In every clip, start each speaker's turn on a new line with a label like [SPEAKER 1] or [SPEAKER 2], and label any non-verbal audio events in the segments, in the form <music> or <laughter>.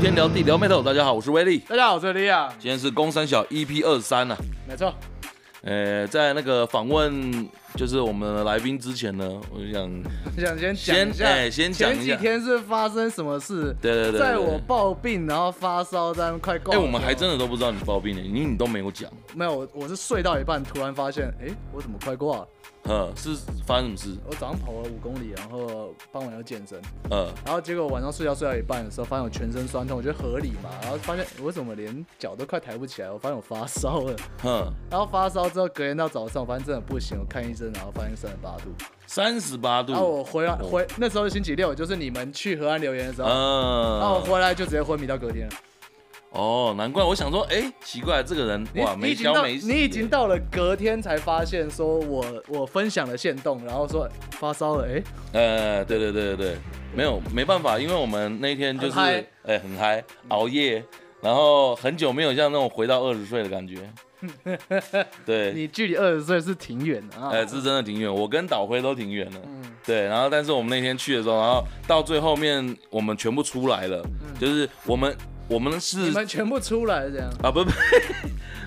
[SPEAKER 1] 天聊地聊 Metal，大家好，我是威力。
[SPEAKER 2] 大家好，我是利亚。
[SPEAKER 1] 今天是公三小 EP 二三啊。
[SPEAKER 2] 没错。
[SPEAKER 1] 呃，在那个访问就是我们的来宾之前呢，我就想 <laughs>
[SPEAKER 2] 想先讲一下，
[SPEAKER 1] 哎，先讲
[SPEAKER 2] 前几天是发生什么事？
[SPEAKER 1] 对对对，
[SPEAKER 2] 在我暴病，然后发烧，但快挂。
[SPEAKER 1] 哎，我们还真的都不知道你暴病呢，你你都没有讲。
[SPEAKER 2] 没有，我我是睡到一半，突然发现，哎，我怎么快挂了？
[SPEAKER 1] 呃，是发生什么事？
[SPEAKER 2] 我早上跑了五公里，然后傍晚又健身，
[SPEAKER 1] 呃，
[SPEAKER 2] 然后结果晚上睡觉睡到一半的时候，发现我全身酸痛，我觉得合理嘛，然后发现我怎么连脚都快抬不起来，我发现我发烧了，
[SPEAKER 1] 哼，
[SPEAKER 2] 然后发烧之后隔天到早上，我发现真的不行，我看医生，然后发现三十八度，
[SPEAKER 1] 三十八度，
[SPEAKER 2] 然后我回来回那时候是星期六，就是你们去河岸留言的时候，
[SPEAKER 1] 嗯，
[SPEAKER 2] 然后我回来就直接昏迷到隔天了。
[SPEAKER 1] 哦，难怪我想说，哎，奇怪，这个人哇，没消没。
[SPEAKER 2] 你已经到了隔天才发现，说我我分享了线动，然后说发烧了，哎，
[SPEAKER 1] 呃，对对对对对，没有没办法，因为我们那天就是哎很嗨，熬夜，然后很久没有像那种回到二十岁的感觉。<laughs> 对，
[SPEAKER 2] 你距离二十岁是挺远的啊，
[SPEAKER 1] 哎，是真的挺远，我跟导辉都挺远的。嗯，对，然后但是我们那天去的时候，然后到最后面我们全部出来了，就是我们。我们是
[SPEAKER 2] 你们全部出来这样？
[SPEAKER 1] 啊？不不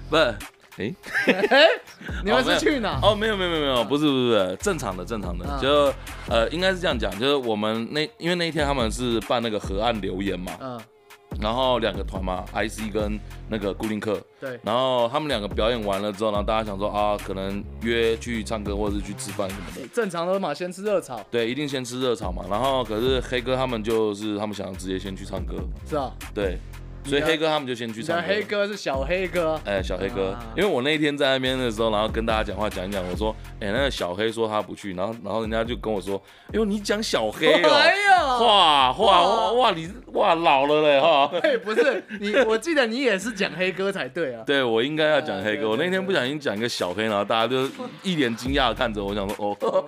[SPEAKER 1] 不，<laughs> 哎哎，<laughs>
[SPEAKER 2] 你们是去哪？
[SPEAKER 1] 哦，没有没有没有没有，不是不是不是，正常的正常的，就呃应该是这样讲，就是我们那因为那一天他们是办那个河岸留言嘛，嗯，然后两个团嘛，IC 跟那个固定客，
[SPEAKER 2] 对，
[SPEAKER 1] 然后他们两个表演完了之后，然后大家想说啊，可能约去唱歌或者是去吃饭什么的，
[SPEAKER 2] 正常的嘛，先吃热炒，
[SPEAKER 1] 对，一定先吃热炒嘛，然后可是黑哥他们就是他们想要直接先去唱歌，
[SPEAKER 2] 是啊，
[SPEAKER 1] 对。所以黑哥他们就先去唱歌。
[SPEAKER 2] 黑哥是小黑哥，
[SPEAKER 1] 哎，小黑哥，因为我那一天在那边的时候，然后跟大家讲话讲一讲，我说，哎，那个小黑说他不去，然后然后人家就跟我说，哎呦，你讲小黑哦，哇哇哇哇，你哇老了嘞哈。<laughs>
[SPEAKER 2] 哎，不是你，我记得你也是讲黑哥才对啊。<laughs>
[SPEAKER 1] 对，我应该要讲黑哥，我那天不小心讲一个小黑，然后大家就一脸惊讶的看着我，想说，哦，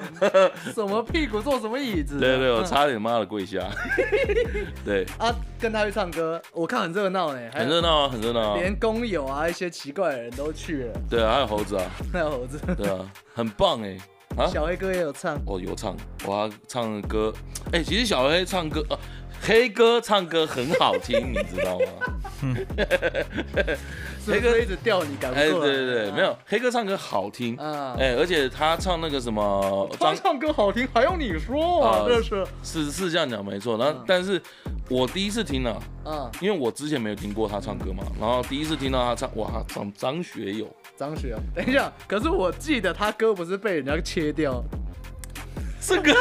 [SPEAKER 2] 什么屁股坐什么椅子？
[SPEAKER 1] 对对，我差点妈的跪下。<laughs> 对
[SPEAKER 2] 啊，跟他去唱歌，我看很热。热闹呢，
[SPEAKER 1] 很热闹啊，很热闹啊，
[SPEAKER 2] 连工友啊，一些奇怪的人都去了。
[SPEAKER 1] 对啊，还有猴子啊，<laughs>
[SPEAKER 2] 还有猴子。
[SPEAKER 1] 对啊，很棒哎。啊，
[SPEAKER 2] 小黑哥也有唱。
[SPEAKER 1] 哦，有唱，我唱歌。哎，其实小黑唱歌，呃，黑哥唱歌很好听，你知道吗？<laughs>
[SPEAKER 2] 黑哥一直吊你，赶不过来。
[SPEAKER 1] 哎，对对对，没有，黑哥唱歌好听啊。哎，而且他唱那个什么，
[SPEAKER 2] 他唱歌好听，还用你说啊？这是
[SPEAKER 1] 是是这样讲没错。然后，但是。我第一次听了，嗯，因为我之前没有听过他唱歌嘛，然后第一次听到他唱，哇，他唱张学友，
[SPEAKER 2] 张学友，等一下，可是我记得他歌不是被人家切掉，
[SPEAKER 1] 这个，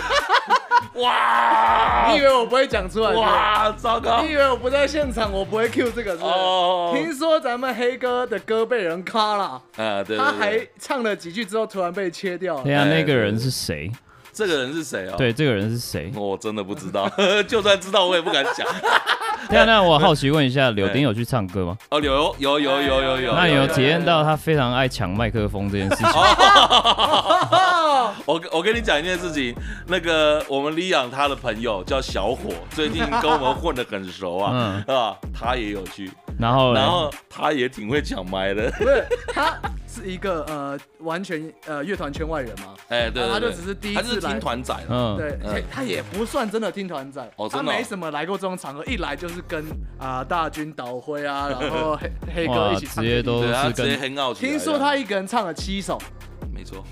[SPEAKER 1] <laughs> 哇，
[SPEAKER 2] 你以为我不会讲出来？
[SPEAKER 1] 哇，糟糕，
[SPEAKER 2] 你以为我不在现场，我不会 cue 这个是？哦，听说咱们黑哥的歌被人卡了，
[SPEAKER 1] 啊，对，
[SPEAKER 2] 他还唱了几句之后，突然被切掉。
[SPEAKER 3] 对啊，那个人是谁？
[SPEAKER 1] 这个人是谁啊？
[SPEAKER 3] 对，这个人是谁？
[SPEAKER 1] 我真的不知道，<laughs> 就算知道我也不敢讲。<laughs>
[SPEAKER 3] 那那我好奇问一下，柳丁有去唱歌吗？<laughs>
[SPEAKER 1] 哦，有有有有有有。
[SPEAKER 3] 那你有体验到他非常爱抢麦克风这件事情？
[SPEAKER 1] 我我跟你讲一件事情，那个我们李阳他的朋友叫小火，最近跟我们混得很熟啊，是吧？他也有去。
[SPEAKER 3] 然后，
[SPEAKER 1] 然后他也挺会抢麦的。
[SPEAKER 2] 不是，他是一个呃，完全呃乐团圈外人嘛。
[SPEAKER 1] 哎，对，
[SPEAKER 2] 他就只是第一次
[SPEAKER 1] 听团仔。
[SPEAKER 2] 嗯，对，他也不算真的听团仔。哦，真的。他没什么来过这种场合，一来就是跟啊大军导辉啊，然后黑黑哥一起唱。
[SPEAKER 3] 直接都是
[SPEAKER 1] 跟很傲气。
[SPEAKER 2] 听说他一个人唱了七首。
[SPEAKER 1] 没错，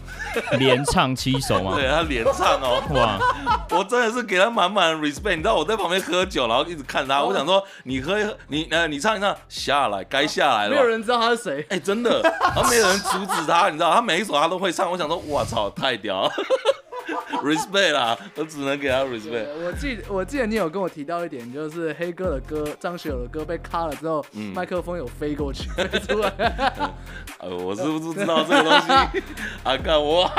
[SPEAKER 3] 连唱七首吗？
[SPEAKER 1] 对，他连唱哦，哇！我真的是给他满满的 respect。你知道我在旁边喝酒，然后一直看他，我想说你喝你呃你唱一唱下来，该下来了。
[SPEAKER 2] 没有人知道他是谁，
[SPEAKER 1] 哎，真的，然后没有人阻止他，你知道他每一首他都会唱。我想说，我操，太屌了。Respect 啦，我只能给他 respect。
[SPEAKER 2] 我记我记得你有跟我提到一点，就是黑哥的歌，张学友的歌被卡了之后，麦克风有飞过去，<laughs> 飞出来。
[SPEAKER 1] 呃，我是不是知道这个东西？啊，看我，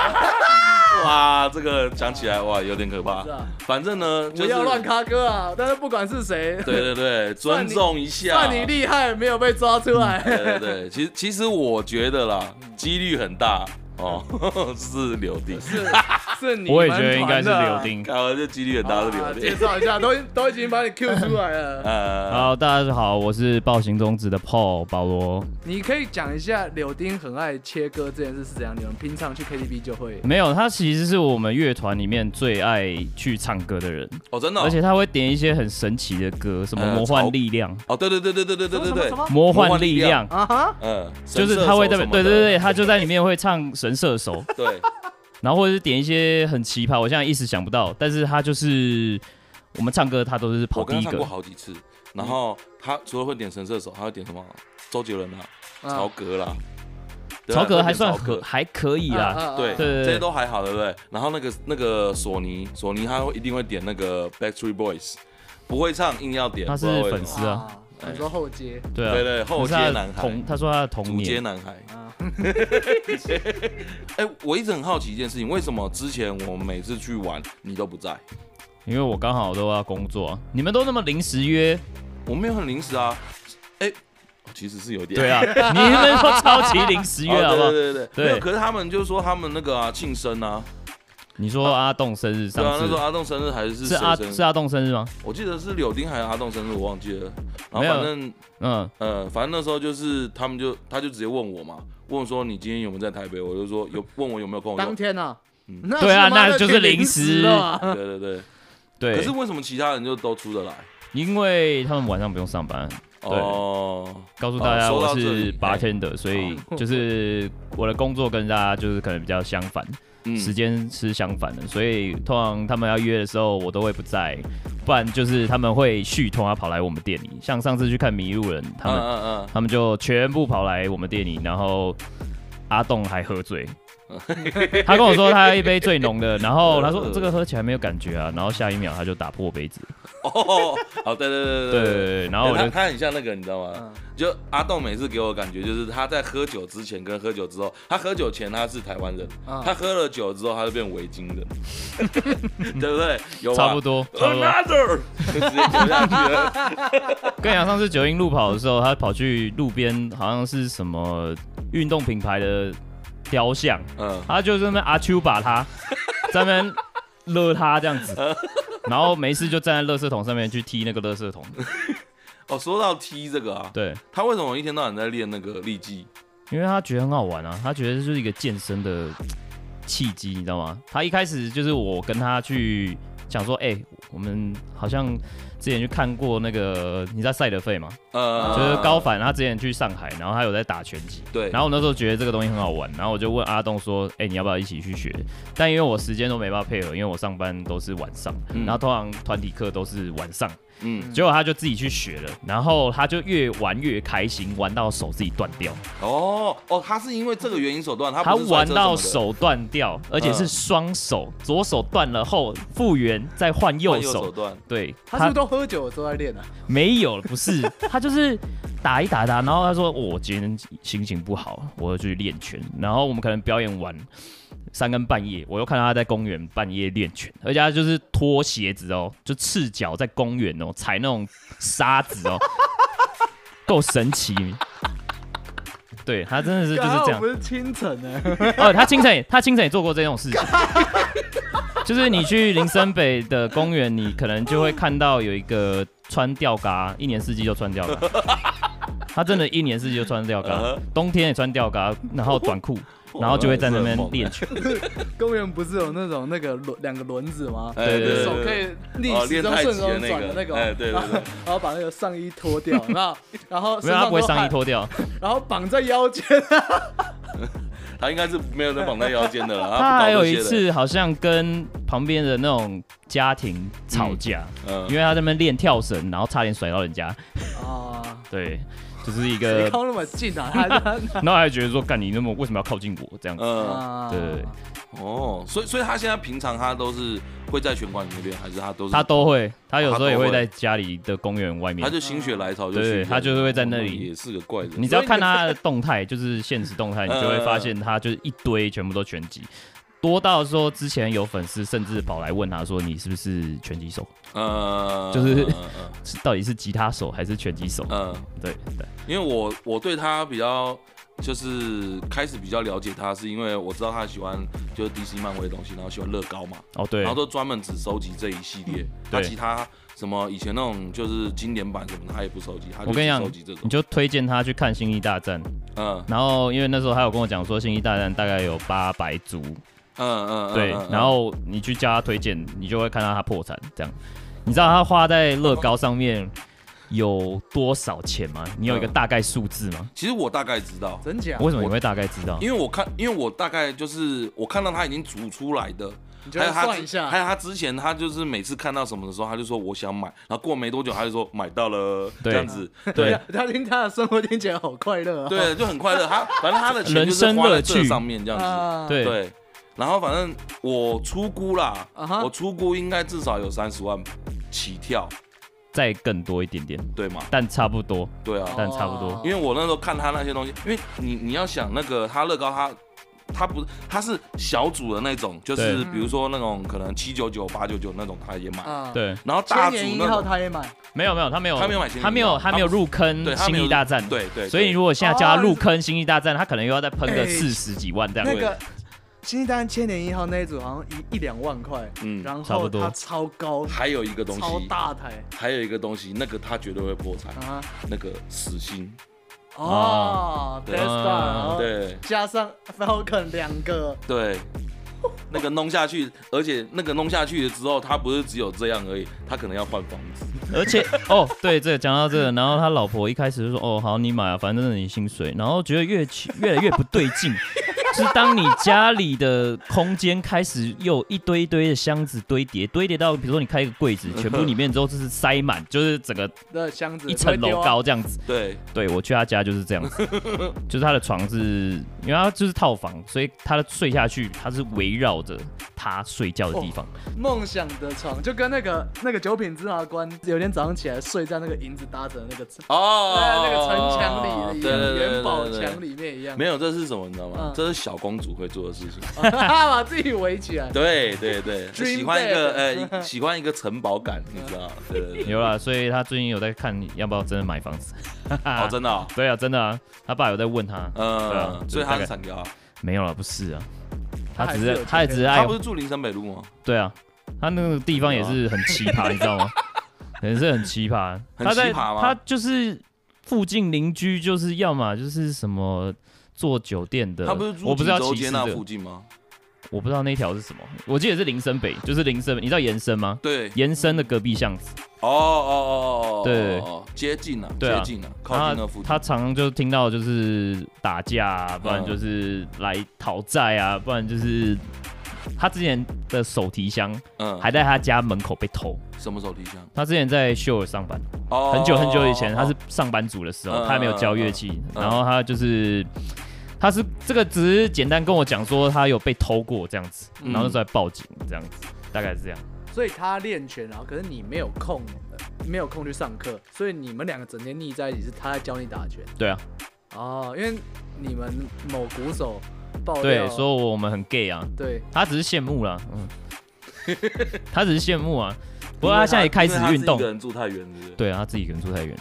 [SPEAKER 1] 哇，这个讲起来哇有点可怕。反正呢，
[SPEAKER 2] 不要乱卡歌啊！但是不管是谁，
[SPEAKER 1] 对对对，尊重一下。
[SPEAKER 2] 算你厉害，没有被抓出来。
[SPEAKER 1] 对对对，其实其实我觉得啦，几率很大哦，<laughs> 是柳丁。
[SPEAKER 2] 是你，
[SPEAKER 3] 我也觉得应该是柳丁。
[SPEAKER 1] 啊，这几率很大是柳丁。
[SPEAKER 2] 介绍一下，都都已经把你 Q 出来了。<laughs>
[SPEAKER 3] 呃，好，大家好，我是暴行中止的 Paul 保罗。
[SPEAKER 2] 你可以讲一下柳丁很爱切歌这件事是怎样？你们平常去 KTV 就会？
[SPEAKER 3] 没有，他其实是我们乐团里面最爱去唱歌的人。
[SPEAKER 1] 哦，真的。
[SPEAKER 3] 而且他会点一些很神奇的歌，什么魔幻力量。
[SPEAKER 1] 哦，对对对对对对对对对。
[SPEAKER 3] 魔幻力量啊哈。嗯，就是他会在对对对，他就在里面会唱神射手。<laughs>
[SPEAKER 1] 对。
[SPEAKER 3] 然后或者是点一些很奇葩，我现在一时想不到，但是他就是我们唱歌，他都是跑第一个。
[SPEAKER 1] 我唱过好几次，然后他除了会点神射手，他会点什么？周杰伦啊，曹格啦，
[SPEAKER 3] 曹格还算可还可以啦，
[SPEAKER 1] 对对，这些都还好，对不对？然后那个那个索尼，索尼他会一定会点那个 Backstreet Boys，不会唱硬要点，
[SPEAKER 3] 他是粉丝啊。
[SPEAKER 2] 你说后街？
[SPEAKER 3] 对啊，
[SPEAKER 1] 对对，后街男孩。
[SPEAKER 3] 同他说他的童年。
[SPEAKER 1] 主街男孩。<laughs> 哎，我一直很好奇一件事情，为什么之前我们每次去玩你都不在？
[SPEAKER 3] 因为我刚好都要工作。你们都那么临时约，
[SPEAKER 1] 我没有很临时啊。哎，其实是有点。
[SPEAKER 3] 对啊，<laughs> 你们说超级临时约好不好？
[SPEAKER 1] 对对对对。可是他们就说他们那个啊庆生啊。
[SPEAKER 3] 你说阿栋生日上次？
[SPEAKER 1] 对啊，那时候阿栋生日还是
[SPEAKER 3] 是阿是阿栋生日吗？
[SPEAKER 1] 我记得是柳丁还是阿栋生日，我忘记了。然后反正嗯呃，反正那时候就是他们就他就直接问我嘛，问说你今天有没有在台北？我就说有，问我有没有空。
[SPEAKER 2] 当天呢？
[SPEAKER 3] 对啊，那就是临时。<laughs>
[SPEAKER 1] 对对对对。可是为什么其他人就都出得来？
[SPEAKER 3] 因为他们晚上不用上班。哦。告诉大家我是 bartender，所以就是我的工作跟大家就是可能比较相反。时间是相反的，所以通常他们要约的时候，我都会不在，不然就是他们会续通啊跑来我们店里。像上次去看迷路人，他们、uh, uh, uh. 他们就全部跑来我们店里，然后阿栋还喝醉。<laughs> 他跟我说他要一杯最浓的，然后他说 <laughs> 这个喝起来没有感觉啊，然后下一秒他就打破杯子。<laughs>
[SPEAKER 1] 哦，好，对对对
[SPEAKER 3] 对对，然后我觉得
[SPEAKER 1] 他很像那个，你知道吗？就阿栋每次给我感觉就是他在喝酒之前跟喝酒之后，他喝酒前他是台湾人，他喝了酒之后他就变维京人，对不对？有
[SPEAKER 3] 差不多，差不多。
[SPEAKER 1] 就直接酒下去了。
[SPEAKER 3] 跟你讲，上次九阴路跑的时候，他跑去路边，好像是什么运动品牌的。雕像，嗯，他就在那边阿丘把他 <laughs> 在那边勒他这样子，然后没事就站在垃圾桶上面去踢那个垃圾桶。<laughs>
[SPEAKER 1] 哦，说到踢这个啊，
[SPEAKER 3] 对，
[SPEAKER 1] 他为什么一天到晚在练那个力技？
[SPEAKER 3] 因为他觉得很好玩啊，他觉得这就是一个健身的契机，你知道吗？他一开始就是我跟他去讲说，哎、欸，我们好像。之前去看过那个，你知道赛德费吗？呃，就是高凡，他之前去上海，然后他有在打拳击。
[SPEAKER 1] 对。
[SPEAKER 3] 然后我那时候觉得这个东西很好玩，然后我就问阿东说：“哎、欸，你要不要一起去学？”但因为我时间都没办法配合，因为我上班都是晚上，嗯、然后通常团体课都是晚上。嗯。结果他就自己去学了，然后他就越玩越开心，玩到手自己断掉。
[SPEAKER 1] 哦哦，他是因为这个原因手断，他
[SPEAKER 3] 他玩到手断掉，而且是双手，呃、左手断了后复原，再换右手断。对，
[SPEAKER 2] 他是不是都喝酒的时候在练啊？
[SPEAKER 3] 没有，不是，<laughs> 他就是打一打打，然后他说我今天心情不好，我要去练拳。然后我们可能表演完三更半夜，我又看到他在公园半夜练拳，而且他就是脱鞋子哦，就赤脚在公园哦踩那种沙子哦，<laughs> 够神奇。对，他真的是就是这样。
[SPEAKER 2] 不是清晨呢？
[SPEAKER 3] 哦，他清晨他清晨也做过这种事情。<laughs> 就是你去林森北的公园，你可能就会看到有一个穿吊嘎，一年四季就穿吊嘎。他真的，一年四季就穿吊嘎，<laughs> 冬天也穿吊嘎，然后短裤，然后就会在那边练拳。<laughs>
[SPEAKER 2] 公园不是有那种那个轮两个轮子吗？
[SPEAKER 3] 对对对，
[SPEAKER 2] 手可以逆时针顺时针转的那个。
[SPEAKER 1] 哎，对对对。<laughs>
[SPEAKER 2] 然后把那个上衣脱掉，然后然后
[SPEAKER 3] 没有，他不会上衣脱掉，<laughs>
[SPEAKER 2] 然后绑在腰间。
[SPEAKER 1] 他应该是没有人绑在腰间的了。
[SPEAKER 3] 他还有一次好像跟旁边的那种家庭吵架，嗯，因为他在那边练跳绳，然后差点甩到人家。啊，对，就是一个
[SPEAKER 2] 靠那么近啊，<laughs> 他，
[SPEAKER 3] 然后还觉得说，干你那么为什么要靠近我这样子？嗯，对。
[SPEAKER 1] 哦，所以所以他现在平常他都是会在拳馆里面练，还是他都是
[SPEAKER 3] 他都会，他有时候也会在家里的公园外面。
[SPEAKER 1] 他就心血来潮就
[SPEAKER 3] 对，他就是会在那里。
[SPEAKER 1] 也是个怪人。
[SPEAKER 3] 你只要看他的动态，就是现实动态，你就会发现他就是一堆全部都拳击，多到说之前有粉丝甚至跑来问他说，你是不是拳击手？呃，<laughs> 就是到底是吉他手还是拳击手？嗯，对对。
[SPEAKER 1] 因为我我对他比较。就是开始比较了解他，是因为我知道他喜欢就是 DC 漫威的东西，然后喜欢乐高嘛。
[SPEAKER 3] 哦，对。
[SPEAKER 1] 然后都专门只收集这一系列，他其他什么以前那种就是经典版什么的，他也不收集。他就只收集这种。
[SPEAKER 3] 我跟你讲，你就推荐他去看《星际大战》。嗯。然后因为那时候他有跟我讲说，《星际大战》大概有八百组。嗯嗯。对。然后你去加他推荐，你就会看到他破产这样。你知道他花在乐高上面有多少钱吗？你有一个大概数字吗？
[SPEAKER 1] 其实我大概知道，
[SPEAKER 2] 真假？
[SPEAKER 3] 为什么你会大概知道？
[SPEAKER 1] 因为我看，因为我大概就是我看到他已经煮出来的，
[SPEAKER 2] 还有他，还
[SPEAKER 1] 有他之前他就是每次看到什么的时候，他就说我想买，然后过没多久他就说买到了，这样子。对，
[SPEAKER 2] 他听他的生活听起来好快乐啊。
[SPEAKER 1] 对，就很快乐。他反正他的钱就是花在这上面这样子。对对。然后反正我出估啦，我出估应该至少有三十万起跳。
[SPEAKER 3] 再更多一点点，
[SPEAKER 1] 对吗？
[SPEAKER 3] 但差不多，
[SPEAKER 1] 对啊，
[SPEAKER 3] 但差不多。
[SPEAKER 1] 因为我那时候看他那些东西，因为你你要想那个他乐高他他不他是小组的那种，就是比如说那种可能七九九八九九那种他也买，
[SPEAKER 3] 对。
[SPEAKER 1] 然后大组那种
[SPEAKER 2] 他也买，
[SPEAKER 3] 没有没有他没有
[SPEAKER 1] 他没有买，
[SPEAKER 3] 他没有他没有入坑星际大战，
[SPEAKER 1] 对对。
[SPEAKER 3] 所以如果现在叫他入坑星际大战，他可能又要再喷个四十几万这样。
[SPEAKER 2] 星际大战千年一号那一组好像一一两万块，嗯，然后它超高，
[SPEAKER 1] 还有一个东西
[SPEAKER 2] 超大台，
[SPEAKER 1] 还有一个东西，那个他绝对会破产啊，那个死星，
[SPEAKER 2] 哦 Star，
[SPEAKER 1] 对，
[SPEAKER 2] 加上 Falcon 两个，
[SPEAKER 1] 对，那个弄下去，而且那个弄下去了之后，他不是只有这样而已，他可能要换房子，
[SPEAKER 3] 而且哦，对，这个讲到这个，然后他老婆一开始就说，哦，好，你买啊，反正是你薪水，然后觉得越越来越不对劲。<laughs> 是当你家里的空间开始又一堆一堆的箱子堆叠，堆叠到比如说你开一个柜子，全部里面之后就是塞满，就是整个
[SPEAKER 2] 的箱子
[SPEAKER 3] 一层楼高这样子。
[SPEAKER 1] 对，
[SPEAKER 3] 对我去他家就是这样子，<laughs> 就是他的床是，因为他就是套房，所以他的睡下去他是围绕着他睡觉的地方。
[SPEAKER 2] 梦想的床就跟那个那个九品芝麻官有天早上起来睡在那个银子搭着的那个哦，在那个城墙里一样，元宝墙里面一样。
[SPEAKER 1] 没有，这是什么你知道吗？这是。小公主会做的事情，<laughs>
[SPEAKER 2] 把自己围起来。
[SPEAKER 1] 对对对，喜欢一个呃，喜欢一个城堡感，你知道？<laughs> 对，
[SPEAKER 3] 有啦，所以他最近有在看要不要真的买房子。<laughs>
[SPEAKER 1] 哦，真的？
[SPEAKER 3] 对啊，真的啊。他爸有在问他，
[SPEAKER 1] 嗯，所以他是产条啊？
[SPEAKER 3] 没有了，不是啊。他只是，他也只是爱。
[SPEAKER 1] 他不是住林森北路吗？
[SPEAKER 3] 对啊，他那个地方也是很奇葩，你知道吗？也是很奇葩。
[SPEAKER 1] 很奇葩吗？
[SPEAKER 3] 他就是附近邻居，就是要么就是什么。做酒店的，
[SPEAKER 1] 他不是住济州街那附近吗？
[SPEAKER 3] 我不知道那条是什么，我记得是林森北，就是林森，你知道延伸吗？
[SPEAKER 1] 对，
[SPEAKER 3] 延伸的隔壁巷子。
[SPEAKER 1] 哦哦哦哦，
[SPEAKER 3] 对，
[SPEAKER 1] 接近了，接近了，靠近那附近。
[SPEAKER 3] 他常常就听到就是打架，不然就是来讨债啊，不然就是他之前的手提箱，嗯，还在他家门口被偷。
[SPEAKER 1] 什么手提箱？
[SPEAKER 3] 他之前在秀尔上班，很久很久以前，他是上班族的时候，他还没有教乐器，然后他就是。他是这个只是简单跟我讲说他有被偷过这样子，然后就在报警这样子，大概是这样。
[SPEAKER 2] 所以他练拳，然后可是你没有空，没有空去上课，所以你们两个整天腻在一起，是他在教你打拳。
[SPEAKER 3] 对啊。
[SPEAKER 2] 哦，因为你们某鼓手爆料
[SPEAKER 3] 对，说我们很 gay 啊。
[SPEAKER 2] 对。
[SPEAKER 3] 他只是羡慕啦，嗯。<laughs> 他只是羡慕啊，不过他现在也开始运动。
[SPEAKER 1] 一个人住太远，
[SPEAKER 3] 对啊，他自己一个人住太远。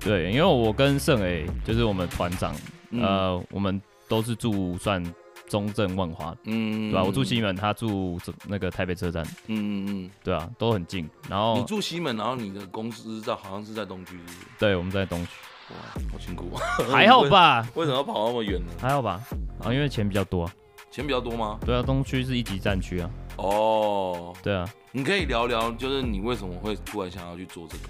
[SPEAKER 3] 对，因为我跟盛 A 就是我们团长。呃，我们都是住算中正万华，嗯，对吧？我住西门，他住那个台北车站，嗯嗯嗯，对啊，都很近。然后
[SPEAKER 1] 你住西门，然后你的公司在好像是在东区，
[SPEAKER 3] 对，我们在东区。
[SPEAKER 1] 哇，好辛苦啊！<laughs>
[SPEAKER 3] 还好吧？<laughs>
[SPEAKER 1] 为什么要跑那么远呢？
[SPEAKER 3] 还好吧？啊，因为钱比较多。
[SPEAKER 1] 啊钱比较多吗？
[SPEAKER 3] 对啊，东区是一级战区啊。
[SPEAKER 1] 哦，
[SPEAKER 3] 对啊，
[SPEAKER 1] 你可以聊聊，就是你为什么会突然想要去做这个？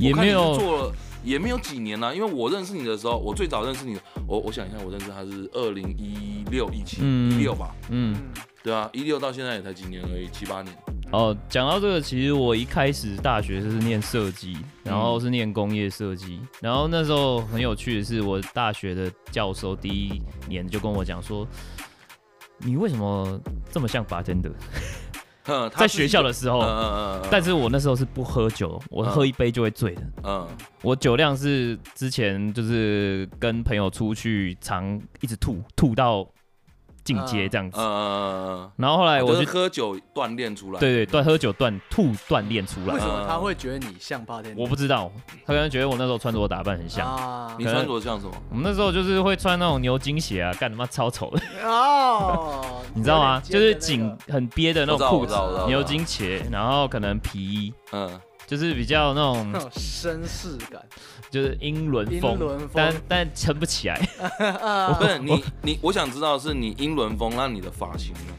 [SPEAKER 3] 也没有
[SPEAKER 1] 做了。也没有几年了，因为我认识你的时候，我最早认识你，我我想一下，我认识他是二零一六一七一六吧，嗯，对啊，一六到现在也才几年而已，七八年。
[SPEAKER 3] 哦，讲到这个，其实我一开始大学就是念设计，然后是念工业设计，嗯、然后那时候很有趣的是，我大学的教授第一年就跟我讲说，你为什么这么像 bartender？<laughs> 在学校的时候，但是我那时候是不喝酒，我喝一杯就会醉的。嗯，我酒量是之前就是跟朋友出去，常一直吐，吐到进阶这样子。嗯，然后后来我就
[SPEAKER 1] 喝酒锻炼出来。
[SPEAKER 3] 对对，锻喝酒锻吐锻炼出来。
[SPEAKER 2] 为什么他会觉得你像八天？
[SPEAKER 3] 我不知道，他可能觉得我那时候穿着打扮很像。
[SPEAKER 1] 你穿着像什么？
[SPEAKER 3] 我们那时候就是会穿那种牛津鞋啊，干他妈超丑的。哦。<laughs> 你知道吗？就是紧很憋的那种裤子，牛津鞋，然后可能皮衣。嗯。就是比较那种
[SPEAKER 2] 绅士感，
[SPEAKER 3] 就是英伦风，但但撑不起来。<laughs>
[SPEAKER 1] 不是你你，我想知道是你英伦风，那你的发型呢？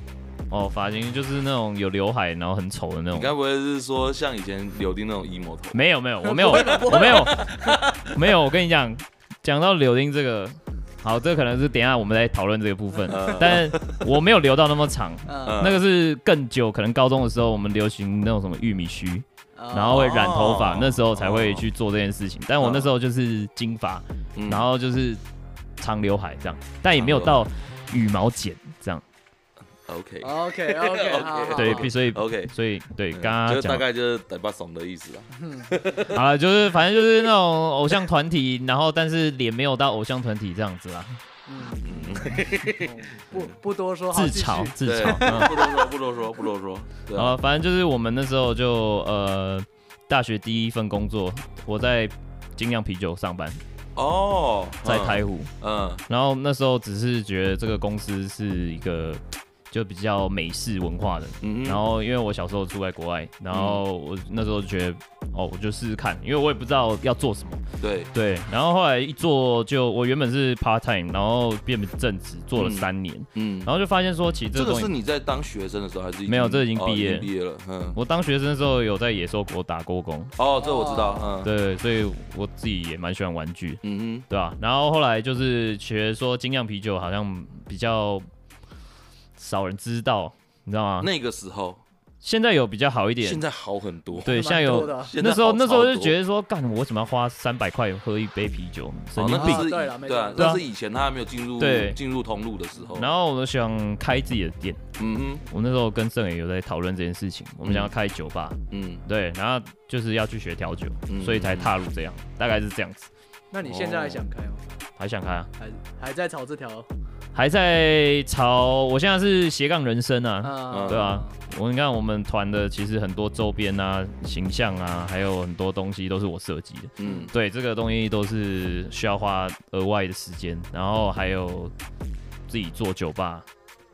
[SPEAKER 3] 哦，发型就是那种有刘海，然后很丑的那种。
[SPEAKER 1] 你该不会是说像以前柳丁那种 emo 头？
[SPEAKER 3] 没有没有，<laughs> 我没有我没有没有。我跟你讲，讲到柳丁这个，好，这可能是等一下我们再讨论这个部分。但我没有留到那么长，那个是更久，可能高中的时候我们流行那种什么玉米须。然后会染头发，那时候才会去做这件事情。但我那时候就是金发，然后就是长刘海这样，但也没有到羽毛剪这样。
[SPEAKER 1] OK
[SPEAKER 2] OK <laughs> OK，
[SPEAKER 3] 对，所以 OK，所以对，刚刚
[SPEAKER 1] 就大概就是等把怂的意思啊。<laughs>
[SPEAKER 3] 好了，就是反正就是那种偶像团体，然后但是脸没有到偶像团体这样子啦。
[SPEAKER 2] 嗯，<laughs> 不不多说，
[SPEAKER 3] 自嘲自嘲，
[SPEAKER 1] 不多说不多说不多说。
[SPEAKER 3] 啊，反正就是我们那时候就呃，大学第一份工作，我在精酿啤酒上班。哦，在台湖，嗯，然后那时候只是觉得这个公司是一个。就比较美式文化的，嗯、哼然后因为我小时候住在国外，然后我那时候就觉得，哦，我就试试看，因为我也不知道要做什么。
[SPEAKER 1] 对
[SPEAKER 3] 对，然后后来一做就，我原本是 part time，然后变成正职，做了三年，嗯，然后就发现说，其实这，
[SPEAKER 1] 这个是你在当学生的时候还是
[SPEAKER 3] 没有？这已经毕业、
[SPEAKER 1] 哦、毕业了。嗯，
[SPEAKER 3] 我当学生的时候有在野兽国打过工。
[SPEAKER 1] 哦，这我知道。嗯，
[SPEAKER 3] 对，所以我自己也蛮喜欢玩具。嗯哼，对吧？然后后来就是学说精酿啤酒好像比较。少人知道，你知道吗？
[SPEAKER 1] 那个时候，
[SPEAKER 3] 现在有比较好一点，
[SPEAKER 1] 现在好很多。
[SPEAKER 3] 对，现在有。那时候那时候就觉得说，干我为什么要花三百块喝一杯啤酒？神经病。
[SPEAKER 1] 对啊，那是以前他还没有进入对进入通路的时候。
[SPEAKER 3] 然后我们想开自己的店。嗯哼。我那时候跟盛也有在讨论这件事情，我们想要开酒吧。嗯。对，然后就是要去学调酒，所以才踏入这样，大概是这样子。
[SPEAKER 2] 那你现在还想开吗？
[SPEAKER 3] 还想开啊？
[SPEAKER 2] 还还在炒这条？
[SPEAKER 3] 还在朝，我现在是斜杠人生啊，嗯、对啊，我你看我们团的其实很多周边啊、形象啊，还有很多东西都是我设计的，嗯，对，这个东西都是需要花额外的时间，然后还有自己做酒吧。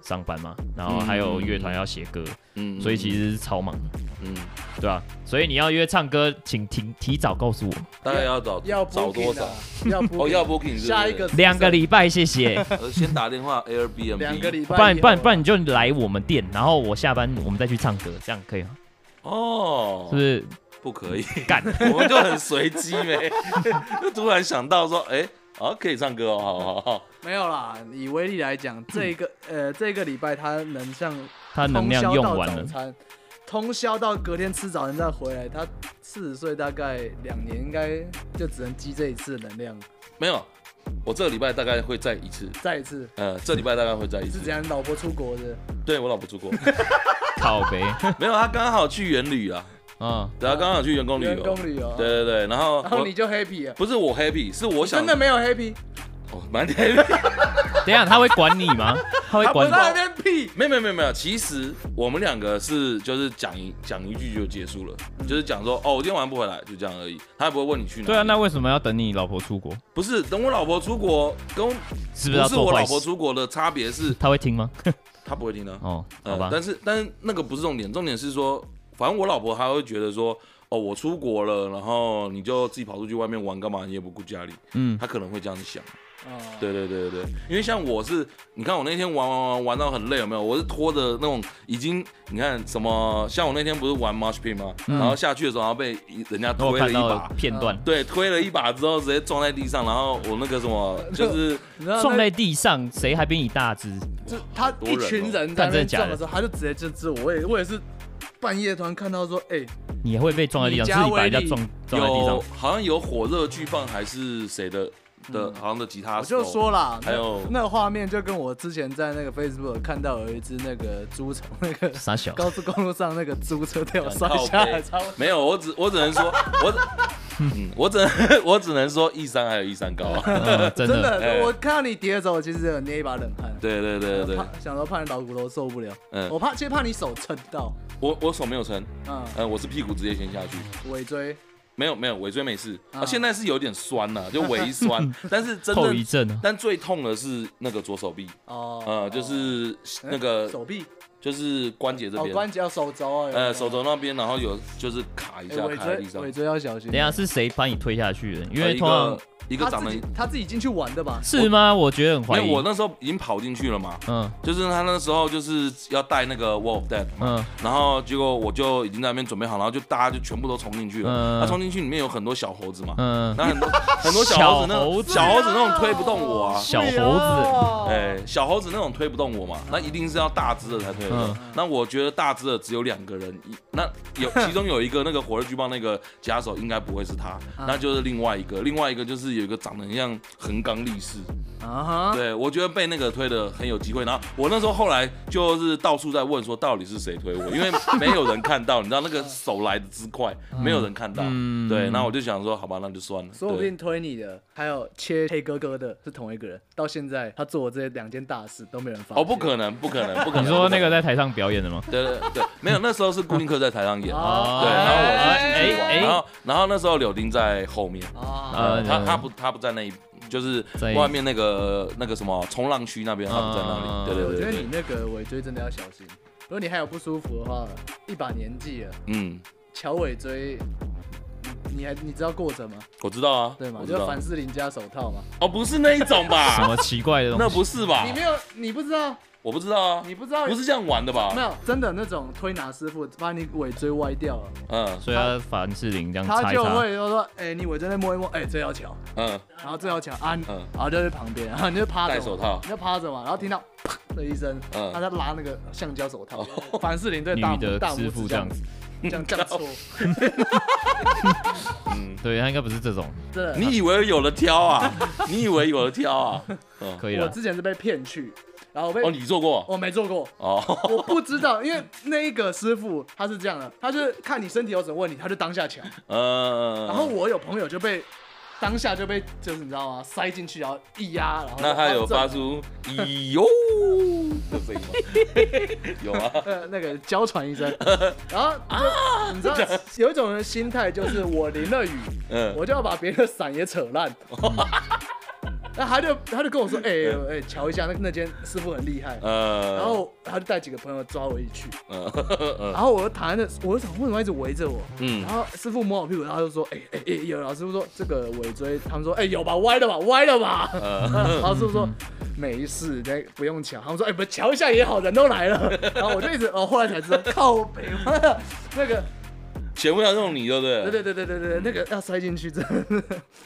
[SPEAKER 3] 上班嘛，然后还有乐团要写歌，嗯，所以其实是超忙，嗯，对吧？所以你要约唱歌，请提提早告诉我，
[SPEAKER 1] 大概要早要找多少？要 <laughs> 哦要 booking
[SPEAKER 2] 下一个
[SPEAKER 3] 两个礼拜，谢谢。<laughs>
[SPEAKER 1] 先打电话 Airbnb，
[SPEAKER 2] 两个礼拜，
[SPEAKER 3] 不然不然不然你就来我们店，然后我下班我们再去唱歌，这样可以吗？
[SPEAKER 1] 哦，
[SPEAKER 3] 是不是？
[SPEAKER 1] 不可以干，<laughs> 我们就很随机呗，就突然想到说，哎。啊，可以唱歌哦，好好好。
[SPEAKER 2] 没有啦，以威力来讲，这个 <clears throat> 呃，这个礼拜他能像
[SPEAKER 3] 他能量用完了，
[SPEAKER 2] 通宵到隔天吃早餐再回来，他四十岁大概两年应该就只能积这一次能量。
[SPEAKER 1] 没有，我这个礼拜大概会再一次，
[SPEAKER 2] 再一次。
[SPEAKER 1] 呃，这礼拜大概会再一次。
[SPEAKER 2] 是怎样？老婆出国的？
[SPEAKER 1] 对，我老婆出国。<laughs>
[SPEAKER 3] 靠北。
[SPEAKER 1] 没有，他刚好去远旅啊。嗯，对啊，刚好去员工旅游，员
[SPEAKER 2] 工旅游，
[SPEAKER 1] 对对对，然后
[SPEAKER 2] 然后你就 happy 了，
[SPEAKER 1] 不是我 happy，是我想
[SPEAKER 2] 真的没有 happy，
[SPEAKER 1] 哦，蛮 happy。
[SPEAKER 3] 等下他会管你吗？<laughs> 他会管你？
[SPEAKER 2] 他在那边屁？
[SPEAKER 1] 没有没有没有没有，其实我们两个是就是讲一讲一句就结束了，就是讲说哦，我今天晚上不回来，就这样而已，他也不会问你去哪。
[SPEAKER 3] 对啊，那为什么要等你老婆出国？
[SPEAKER 1] 不是等我老婆出国，跟
[SPEAKER 3] 是不是
[SPEAKER 1] 我老婆出国的差别是？
[SPEAKER 3] 他会听吗？<laughs>
[SPEAKER 1] 他不会听的。
[SPEAKER 3] 哦，好吧。
[SPEAKER 1] 但是但是那个不是重点，重点是说，反正我老婆她会觉得说。哦，我出国了，然后你就自己跑出去外面玩干嘛？你也不顾家里，嗯，他可能会这样子想。哦，对对对对对，因为像我是，你看我那天玩玩玩玩到很累，有没有？我是拖着那种已经，你看什么？像我那天不是玩 Marshpit 吗？然后下去的时候，然后被人家推了一把
[SPEAKER 3] 片段，
[SPEAKER 1] 对，推了一把之后直接撞在地上，然后我那个什么 <laughs> 就是
[SPEAKER 3] 撞在地上，谁还比你大只？
[SPEAKER 2] 就他一群人在那撞的时候，他就直接就自我也我也是。半夜突然看到说，哎、欸，
[SPEAKER 3] 你也会被撞在地上，自己把人家撞撞在地上。
[SPEAKER 1] 好像有火热巨棒还是谁的的，好像的吉他手。
[SPEAKER 2] 我就说啦，
[SPEAKER 1] 还有
[SPEAKER 2] 那个画面就跟我之前在那个 Facebook 看到有一只那个猪从那个
[SPEAKER 3] 傻小。
[SPEAKER 2] 高速公路上那个猪车掉摔下来，
[SPEAKER 1] 没有，我只我只能说，<laughs> 我嗯，我只能我只能说一山还有一山高啊，
[SPEAKER 3] 真的，<laughs>
[SPEAKER 2] 我看到你跌的时候，其实有捏一把冷汗。
[SPEAKER 1] 对对对对，
[SPEAKER 2] 想说怕你老骨头受不了，嗯，我怕其实怕你手撑到，
[SPEAKER 1] 我我手没有撑，嗯。嗯，我是屁股直接先下去，
[SPEAKER 2] 尾椎。
[SPEAKER 1] 没有没有，尾椎没事。啊，现在是有点酸了，就 <laughs> 微酸，但是真
[SPEAKER 3] 正，
[SPEAKER 1] 但最痛的是那个左手臂。哦，呃，就是那个
[SPEAKER 2] 手臂，
[SPEAKER 1] 就是关节这边，
[SPEAKER 2] 关节要手肘
[SPEAKER 1] 呃，手肘那边，然后有就是卡一下，卡在地上，
[SPEAKER 2] 尾椎要小心。
[SPEAKER 3] 等下是谁把你推下去的？因为通常。
[SPEAKER 1] 一个长得
[SPEAKER 2] 他自己进去玩的吧？
[SPEAKER 3] 是吗？我觉得很怀疑。
[SPEAKER 1] 我那时候已经跑进去了嘛，嗯，就是他那时候就是要带那个 Wall of Death，嗯，然后结果我就已经在那边准备好，然后就大家就全部都冲进去了。他冲进去里面有很多小猴子嘛，嗯，那很多很多小猴子，那种小猴子那种推不动我啊，
[SPEAKER 3] 小猴子，
[SPEAKER 1] 哎，小猴子那种推不动我嘛，那一定是要大只的才推得动。那我觉得大只的只有两个人，那有其中有一个那个火热巨棒那个假手应该不会是他，那就是另外一个，另外一个就是有一个长得很像。横刚力士啊，对，我觉得被那个推的很有机会。然后我那时候后来就是到处在问说，到底是谁推我？因为没有人看到，你知道那个手来的之快，没有人看到。对，那我就想说，好吧，那就算了。
[SPEAKER 2] 说不定推你的还有切黑哥哥的是同一个人。到现在他做的这两件大事都没人发现。
[SPEAKER 1] 哦，不可能，不可能，不可能。<laughs>
[SPEAKER 3] 你说那个在台上表演的吗？
[SPEAKER 1] 对对对，没有，那时候是固定客在台上演。哦对，然后我是进去玩，然后然后那时候柳丁在后面。呃，他他不他不在那一。就是外面那个那个什么冲浪区那边，他不在那里。对对对，
[SPEAKER 2] 我觉得你那个尾椎真的要小心。如果你还有不舒服的话，一把年纪了，嗯，乔尾椎，你还你知道过程吗？
[SPEAKER 1] 我知道啊，
[SPEAKER 2] 对吗？就凡士林加手套嘛。
[SPEAKER 1] 哦，不是那一种吧？<laughs>
[SPEAKER 3] 什么奇怪的东西？
[SPEAKER 1] 那不是吧？
[SPEAKER 2] 你没有，你不知道。
[SPEAKER 1] 我不知道啊，
[SPEAKER 2] 你不知道，
[SPEAKER 1] 不是这样玩的吧？
[SPEAKER 2] 没有，真的那种推拿师傅把你尾椎歪掉了，
[SPEAKER 3] 嗯，所以他凡士林这样擦
[SPEAKER 2] 他就会说，哎，你尾椎再摸一摸，哎，这要乔，嗯，然后这要乔啊，嗯，然后就在旁边，然 <laughs> 后你就趴着，
[SPEAKER 1] 戴手套，
[SPEAKER 2] 你就趴着嘛，然后听到啪的一声，嗯，他在拉那个橡胶手套，凡士林对大大师傅这样子，这样这样搓，<laughs>
[SPEAKER 3] 嗯，对他应该不是这种，
[SPEAKER 2] 对，
[SPEAKER 1] 你以为有的挑啊？你以为有的挑啊？
[SPEAKER 3] 可以了，
[SPEAKER 2] 我之前是被骗去。然后被
[SPEAKER 1] 哦，你做过？
[SPEAKER 2] 我没做过哦，我不知道，因为那一个师傅他是这样的，他就是看你身体有什么问题，他就当下抢。嗯。然后我有朋友就被当下就被就是你知道吗？塞进去然后一压，然后
[SPEAKER 1] 那他有发出咦哟的声音吗？<laughs> 有啊，
[SPEAKER 2] 那个娇喘一声，<laughs> 然后啊，你知道有一种人心态就是我淋了雨，嗯，我就要把别人的伞也扯烂。<laughs> 那他就他就跟我说，哎哎，瞧一下，那那间师傅很厉害。嗯。然后他就带几个朋友抓我一起去。嗯。然后我就躺在那，我就想为什么一直围着我？嗯。然后师傅摸我屁股，然后就说，哎哎哎，有。老师傅说这个尾椎，他们说，哎有吧，歪了吧，歪了吧。嗯。然后师傅说没事，那不用瞧。他们说，哎不瞧一下也好，人都来了。<laughs> 然后我就一直，哦后来才知道，靠北那个。
[SPEAKER 1] 全部要用你，对不对？
[SPEAKER 2] 对对对对对对，那个要塞进去，真的，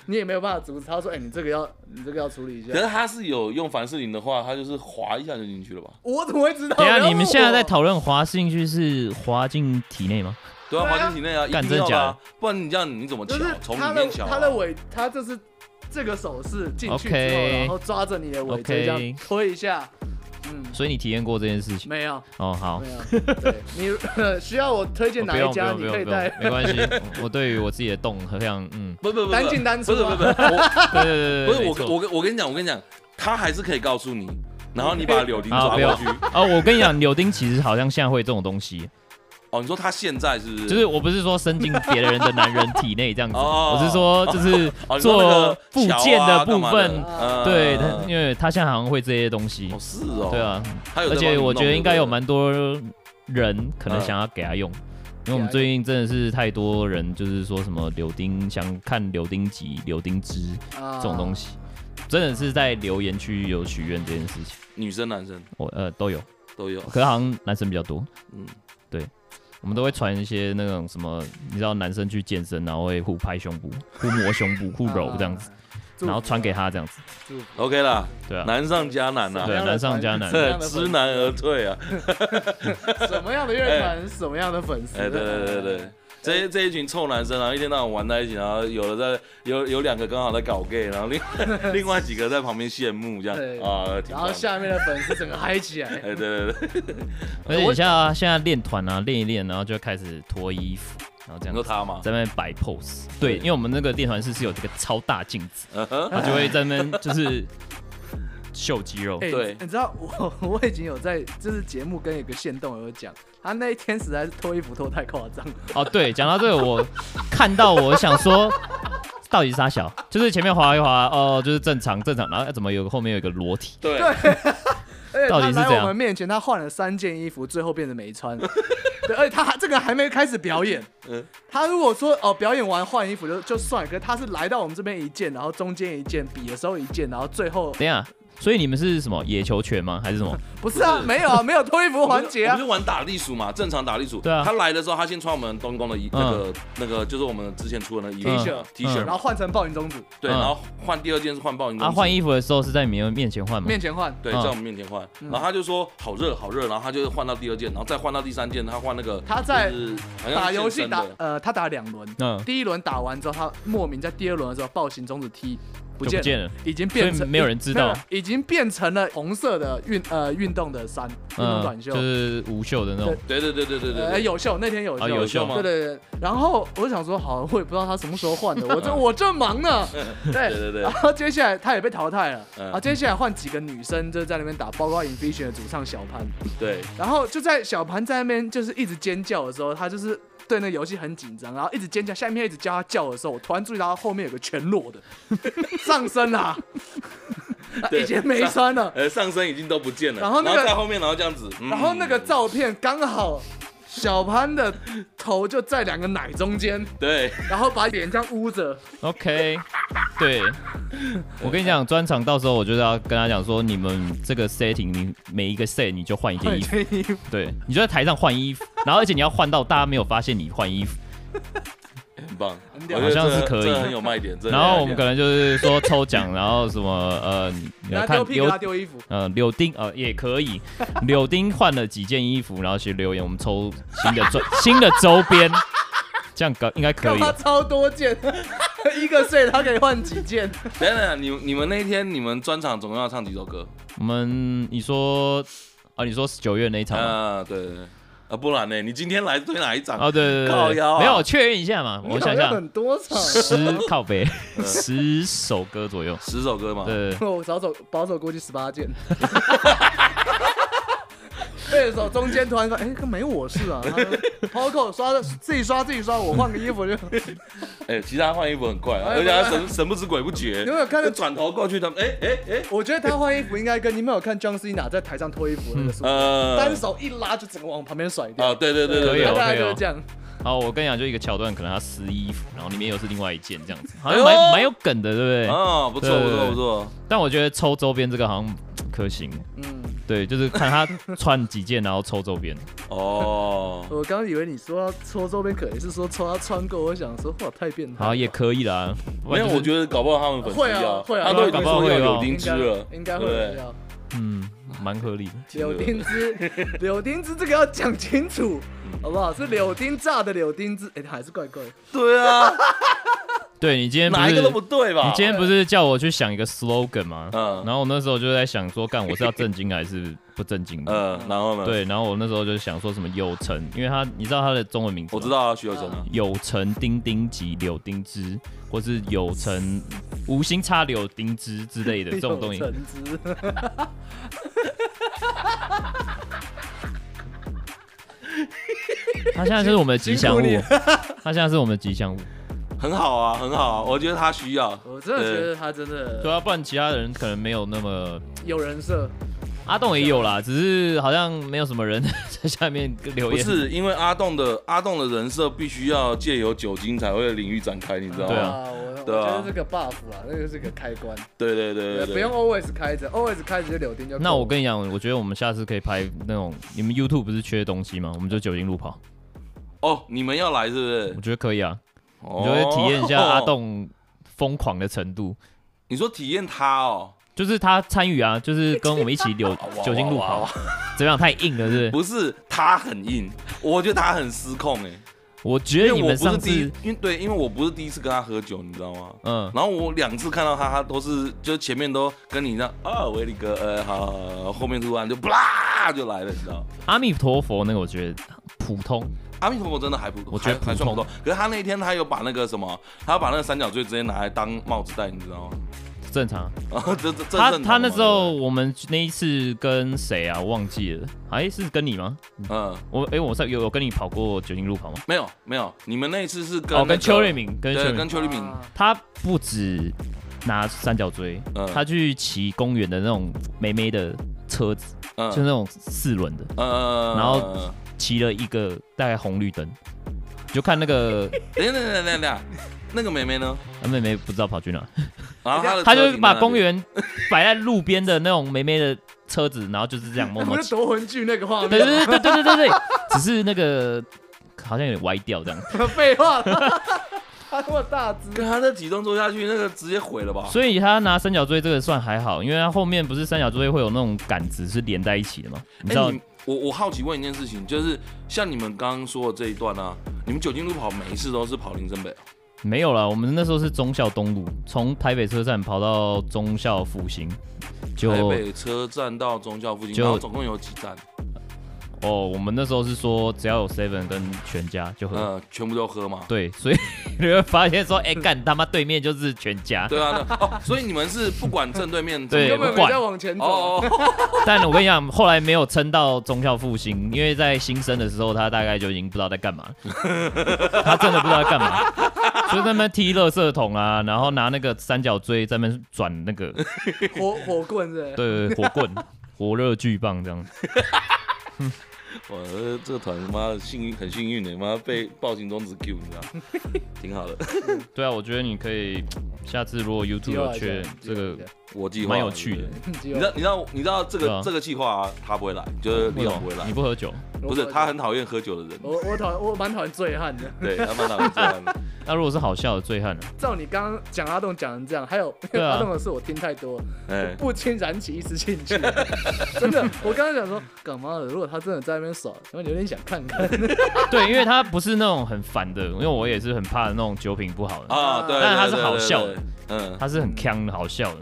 [SPEAKER 2] 你也没有办法阻止。他说：“哎，你这个要，你这个要处理一下。”
[SPEAKER 1] 可是他是有用凡士林的话，他就是滑一下就进去了吧？
[SPEAKER 2] 我怎么会知道？
[SPEAKER 3] 等下，你们现在在讨论滑进去是滑进体内吗？
[SPEAKER 1] 对啊，滑进体内啊，干真假？不然你这样你怎么乔？从里面乔？
[SPEAKER 2] 他的尾，他就是这个手势进去之后，然后抓着你的尾椎这样推一下。
[SPEAKER 3] 嗯，所以你体验过这件事情
[SPEAKER 2] 没有？
[SPEAKER 3] 哦，好，
[SPEAKER 2] 没有。对，你需要我推荐哪一家？你可以带，
[SPEAKER 3] 没关系。我对于我自己的洞非常嗯，
[SPEAKER 1] 不不不，
[SPEAKER 2] 单进单出，
[SPEAKER 1] 不是不是不是，对对对对，不是我我我跟你讲，我跟你讲，他还是可以告诉你，然后你把柳丁抓过去。
[SPEAKER 3] 啊，我跟你讲，柳丁其实好像现在会这种东西。
[SPEAKER 1] 哦，你说他现在是不是？
[SPEAKER 3] 就是我不是说伸进别人的男人体内这样子，我是说就是做附件的部分，对，他因为他现在好像会这些东西。
[SPEAKER 1] 哦，是哦。对
[SPEAKER 3] 啊，而且我觉得应该有蛮多人可能想要给他用，因为我们最近真的是太多人就是说什么柳丁想看柳丁集、柳丁汁这种东西，真的是在留言区有许愿这件事情。
[SPEAKER 1] 女生、男生，
[SPEAKER 3] 我呃都有
[SPEAKER 1] 都有，
[SPEAKER 3] 可能好像男生比较多。嗯，对。我们都会传一些那种什么，你知道男生去健身，然后会互拍胸部、<laughs> 互摸胸部、互揉这样子，然后传给他这样子。
[SPEAKER 1] OK 啦，对啊，难上加难啊，
[SPEAKER 3] 对，难上加难，对 <laughs>
[SPEAKER 1] 知难而退啊。<laughs>
[SPEAKER 2] 什么样的乐团，什么样的粉丝？
[SPEAKER 1] 哎，对对对对。这这一群臭男生然后，一天到晚玩在一起，然后有的在有有两个刚好在搞 gay，然后另 <laughs> 另外几个在旁边羡慕这样啊，
[SPEAKER 2] 然后下面的粉丝整个嗨起来。<laughs>
[SPEAKER 1] 哎，对对对。
[SPEAKER 3] 而且像现在练团啊，练一练，然后就开始脱衣服，然后这样。
[SPEAKER 1] 说他嘛？
[SPEAKER 3] 在那边摆 pose。对，因为我们那个练团室是有这个超大镜子，他就会在那边就是。秀肌肉，
[SPEAKER 2] 欸、
[SPEAKER 1] 对，
[SPEAKER 2] 你知道我 <laughs> 我已经有在就是节目跟一个线动有讲，他那一天实在是脱衣服脱太夸张。
[SPEAKER 3] 哦，对，讲到这个，我看到我想说，到底是他小，就是前面滑一滑，哦，就是正常正常，然后怎么有个后面有一个裸体？
[SPEAKER 2] 对，<laughs> 到底是在我们面前他换了三件衣服，最后变得没穿。对，而且他还这个还没开始表演，<laughs> 嗯，他如果说哦表演完换衣服就就算了，可是他是来到我们这边一件，然后中间一件，比的时候一件，然后最后
[SPEAKER 3] 等下。所以你们是什么野球拳吗？还是什么？<laughs>
[SPEAKER 2] 不是啊，<laughs> 没有啊，没有脱衣服环节啊。
[SPEAKER 1] 我们是玩打地鼠嘛，正常打地鼠。
[SPEAKER 3] 对啊。
[SPEAKER 1] 他来的时候，他先穿我们东宫的衣，那个那个就是我们之前出的那衣服
[SPEAKER 2] T 恤
[SPEAKER 1] T 恤，
[SPEAKER 2] 然后换成暴饮中子。
[SPEAKER 1] 对，然后换第二件是换暴饮中子。
[SPEAKER 3] 他换衣服的时候是在你们面前换吗？
[SPEAKER 2] 面前换。
[SPEAKER 1] 对，在我们面前换。然后他就说好热好热，然后他就换到第二件，然后再换到第三件，他换那个。
[SPEAKER 2] 他在打游戏打呃，他打两轮。嗯。第一轮打完之后，他莫名在第二轮的时候暴行中子踢。不见了，已经变成
[SPEAKER 3] 没有人知道，
[SPEAKER 2] 已经变成了红色的运呃运动的衫，运动短袖，
[SPEAKER 3] 就是无袖的那种。
[SPEAKER 1] 对对对对对对，哎
[SPEAKER 2] 有袖，那天有袖，
[SPEAKER 3] 有袖吗？
[SPEAKER 2] 对对对。然后我就想说，好，我也不知道他什么时候换的，我这 <laughs> 我正忙呢。对对对。然后接下来他也被淘汰了，啊，接下来换几个女生就在那边打，包括 Invision 的主唱小潘。
[SPEAKER 1] 对。
[SPEAKER 2] 然后就在小潘在那边就是一直尖叫的时候，他就是。对那个游戏很紧张，然后一直尖叫，下面一直叫他叫的时候，我突然注意到他后面有个全裸的 <laughs> 上身 <laughs> 啦，以前没穿的，
[SPEAKER 1] 呃，上身已经都不见了，然后那个在后面，然后这样子，
[SPEAKER 2] 然后那个照片刚好。小潘的头就在两个奶中间，
[SPEAKER 1] 对，
[SPEAKER 2] 然后把脸这样捂着。
[SPEAKER 3] OK，对，我跟你讲，专场到时候我就要跟他讲说，你们这个 setting，你每一个 set 你就换一件衣服，对，你就在台上换衣服，然后而且你要换到大家没有发现你换衣服。
[SPEAKER 1] 很棒，
[SPEAKER 3] 好像是可以，
[SPEAKER 1] 很有卖点。
[SPEAKER 3] 然后我们可能就是说抽奖，<laughs> 然后什么呃，你要看
[SPEAKER 2] 丢丢衣服，
[SPEAKER 3] 呃，柳丁呃也可以，<laughs> 柳丁换了几件衣服，然后去留言，我们抽新的周新的周边，<laughs> 这样搞应该可以。
[SPEAKER 2] 超多件，一个 set 他可以换几件。
[SPEAKER 1] 等等，你你们那一天你们专场总共要唱几首歌？
[SPEAKER 3] 我们你说啊，你说九月那一场
[SPEAKER 1] 啊，对对。啊，不然呢？你今天来对哪一场？
[SPEAKER 3] 哦，对对对，靠腰，没有，确认一下嘛。我想想，
[SPEAKER 2] 很多场，
[SPEAKER 3] 十靠北，<laughs> 十首歌左右，
[SPEAKER 1] 十首歌嘛。
[SPEAKER 3] 对，<laughs>
[SPEAKER 2] 我少走保守估计十八件。<laughs> 对的时候，中间突然说：“哎，可没我事啊。”抛扣刷的自己刷自己刷，我换个衣服就。<laughs>
[SPEAKER 1] 哎，其他换衣服很快，而且他神神不知鬼不觉。
[SPEAKER 2] 有没有看到
[SPEAKER 1] 转头过去他们？哎哎哎！
[SPEAKER 2] 我觉得他换衣服应该跟你们有看 John Cena 在台上脱衣服那个时候，单手一拉就整个往旁边甩掉。
[SPEAKER 1] 啊，对对对对对，
[SPEAKER 2] 大概就是这样。
[SPEAKER 3] 好，我跟你讲，就一个桥段，可能他撕衣服，然后里面又是另外一件这样子，好像蛮蛮有梗的，对不对？
[SPEAKER 1] 啊，不错不错不错。
[SPEAKER 3] 但我觉得抽周边这个好像 <tsk> 可行。嗯。对，就是看他穿几件，然后抽周边。
[SPEAKER 2] 哦，我刚刚以为你说要抽周边，可能是说抽他穿过。我想说，哇，太变态。
[SPEAKER 3] 好，也可以啦。
[SPEAKER 1] 没有，我觉得搞不好他们粉丝要，会啊，他都已经说要柳丁汁了，
[SPEAKER 2] 应该会要。
[SPEAKER 3] 嗯，蛮合理的。
[SPEAKER 2] 柳丁汁，柳丁汁这个要讲清楚，好不好？是柳丁炸的柳丁汁，哎，还是怪怪。
[SPEAKER 1] 对啊。
[SPEAKER 3] 对，你今天
[SPEAKER 1] 哪一个都不对吧？
[SPEAKER 3] 你今天不是叫我去想一个 slogan 吗？嗯，然后我那时候就在想说，干我是要正经还是不正经的？
[SPEAKER 1] 嗯，然后呢？
[SPEAKER 3] 对，然后我那时候就想说什么有成，因为他你知道他的中文名字？
[SPEAKER 1] 我知道啊，徐有成啊。
[SPEAKER 3] 有成丁丁及柳丁枝，或是有成无心插柳丁枝之类的这种东西。成汁。他现在就是我们的吉祥物，他现在是我们的吉祥物。
[SPEAKER 1] 很好啊，很好啊，我觉得他需要。<laughs>
[SPEAKER 2] 我真的觉得他真的。
[SPEAKER 3] 对啊，不然其他人可能没有那么
[SPEAKER 2] 有人设。
[SPEAKER 3] 阿栋也有啦，只是好像没有什么人在下面留言。
[SPEAKER 1] 不是因为阿栋的阿栋的人设必须要借由酒精才会领域展开，你知道吗？
[SPEAKER 3] 对啊，
[SPEAKER 2] 我我觉得这个 buff 啊，那个是个开关。
[SPEAKER 1] 对对对对，
[SPEAKER 2] 不用 always 开着，always 开着就柳丁就。
[SPEAKER 3] 那我跟你讲，我觉得我们下次可以拍那种，你们 YouTube 不是缺东西吗？我们就酒精路跑。
[SPEAKER 1] 哦，你们要来是不是？
[SPEAKER 3] 我觉得可以啊。你就会体验一下阿栋疯狂的程度。
[SPEAKER 1] 你说体验他哦，
[SPEAKER 3] 就是他参与啊，就是跟我们一起流 <laughs> 酒精路跑，怎么样？太硬了，是不是？
[SPEAKER 1] 不是，他很硬，我觉得他很失控哎。
[SPEAKER 3] 我觉得你们上次
[SPEAKER 1] 因为，因为对，因为我不是第一次跟他喝酒，你知道吗？嗯。然后我两次看到他，他都是就前面都跟你那啊，威力哥，呃，好，后面突然就啪就来了，你知道？
[SPEAKER 3] 阿弥陀佛，那个我觉得普通。
[SPEAKER 1] 阿弥陀佛真的还不，
[SPEAKER 3] 我觉得还算不错。
[SPEAKER 1] 可是他那一天他有把那个什么，他要把那个三角锥直接拿来当帽子戴，你知道吗？
[SPEAKER 3] 正常。<laughs> 他他那时候我们那一次跟谁啊？忘记了，哎，是跟你吗？嗯，我哎，我有有跟你跑过酒精路跑吗？
[SPEAKER 1] 没有没有，你们那一次是跟
[SPEAKER 3] 哦跟邱瑞敏，跟
[SPEAKER 1] 跟邱瑞明，
[SPEAKER 3] 他不止拿三角锥，他去骑公园的那种美美的车子，就那种四轮的，嗯，然后。骑了一个大概红绿灯，就看那个，<laughs>
[SPEAKER 1] 等等等等等，那个妹妹呢？
[SPEAKER 3] 那妹妹不知道跑去哪，<laughs> 然后 <laughs> 她就把公园摆在路边的那种妹妹的车子，然后就是这样默默。
[SPEAKER 2] 夺魂锯那个画面。
[SPEAKER 3] 对对对对对对对，只是那个好像有点歪掉这样。
[SPEAKER 2] 废话，他那么大只，
[SPEAKER 1] 跟他那体重做下去，那个直接毁了吧？
[SPEAKER 3] 所以他拿三角锥这个算还好，因为他后面不是三角锥会有那种杆子是连在一起的嘛？你知道？
[SPEAKER 1] 我我好奇问一件事情，就是像你们刚刚说的这一段啊，你们酒精路跑每一次都是跑林森北？
[SPEAKER 3] 没有啦，我们那时候是忠孝东路，从台北车站跑到忠孝复兴。
[SPEAKER 1] 台北车站到忠孝复兴，然后总共有几站？
[SPEAKER 3] 哦，我们那时候是说只要有 seven 跟全家就喝，
[SPEAKER 1] 嗯，全部都喝嘛。
[SPEAKER 3] 对，所以你会发现说，哎，干他妈对面就是全家。
[SPEAKER 1] 对啊，哦，所以你们是不管正对面，<laughs>
[SPEAKER 3] 对，不管
[SPEAKER 2] 往前走。<laughs> <laughs>
[SPEAKER 3] 但我跟你讲，后来没有撑到中校复兴，因为在新生的时候，他大概就已经不知道在干嘛，他真的不知道在干嘛，所以在那边踢垃圾桶啊，然后拿那个三角锥在那边转那个
[SPEAKER 2] 火火棍是？
[SPEAKER 3] 对对，火棍，火热巨棒这样。
[SPEAKER 1] 哇，这个团他妈的幸运，很幸运的，妈被暴行终止 Q，你知道？挺好的。<laughs>
[SPEAKER 3] 对啊，我觉得你可以下次如果 YouTube 有缺这个。
[SPEAKER 1] 我计划
[SPEAKER 3] 蛮有趣的，
[SPEAKER 1] 你知道你知道你知道这个这个计划啊，他不会来，就是李总不会来。
[SPEAKER 3] 你不喝酒？
[SPEAKER 1] 不是，他很讨厌喝酒的人。
[SPEAKER 2] 我我讨我蛮讨厌醉汉的。<laughs>
[SPEAKER 1] 对，他蛮讨厌醉汉的。<laughs>
[SPEAKER 3] 那如果是好笑的醉汉呢？
[SPEAKER 2] 照你刚刚讲阿栋讲成这样，还有阿栋的事我听太多，不禁燃起一丝兴趣。真的，我刚刚想说干嘛的？如果他真的在那边耍，我有点想看看。<laughs>
[SPEAKER 3] 对，因为他不是那种很烦的，因为我也是很怕那种酒品不好的
[SPEAKER 1] 啊。对，
[SPEAKER 3] 但是他是好笑的，嗯，他是很锵好笑的。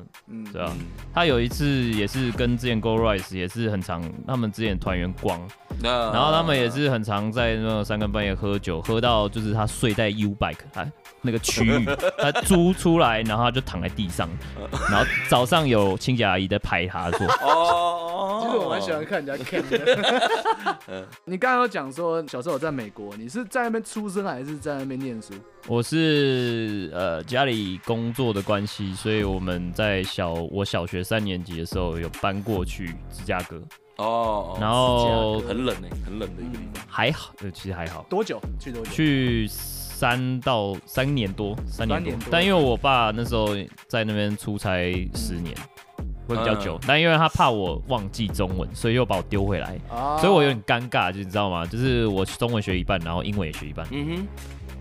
[SPEAKER 3] 嗯，对啊，他有一次也是跟之前 Go Rise 也是很常，他们之前团员逛，然后他们也是很常在那种三更半夜喝酒，喝到就是他睡在 U Bike 哎那个区域，<laughs> 他租出来，然后他就躺在地上，<laughs> 然后早上有清洁阿姨在拍他说，
[SPEAKER 2] 哦，其实我蛮喜欢看人家看的。<laughs> 你刚刚有讲说小时候我在美国，你是在那边出生还是在那边念书？
[SPEAKER 3] 我是呃家里工作的关系，所以我们在小我小学三年级的时候有搬过去芝加哥
[SPEAKER 1] 哦，
[SPEAKER 3] 然后
[SPEAKER 1] 很冷呢，很冷的一个地方，
[SPEAKER 3] 还好，呃，其实还好。
[SPEAKER 2] 多久去多久？
[SPEAKER 3] 去三到三年多，三年多。但因为我爸那时候在那边出差十年，会比较久。但因为他怕我忘记中文，所以又把我丢回来，所以我有点尴尬，就你知道吗？就是我中文学一半，然后英文也学一半。嗯哼。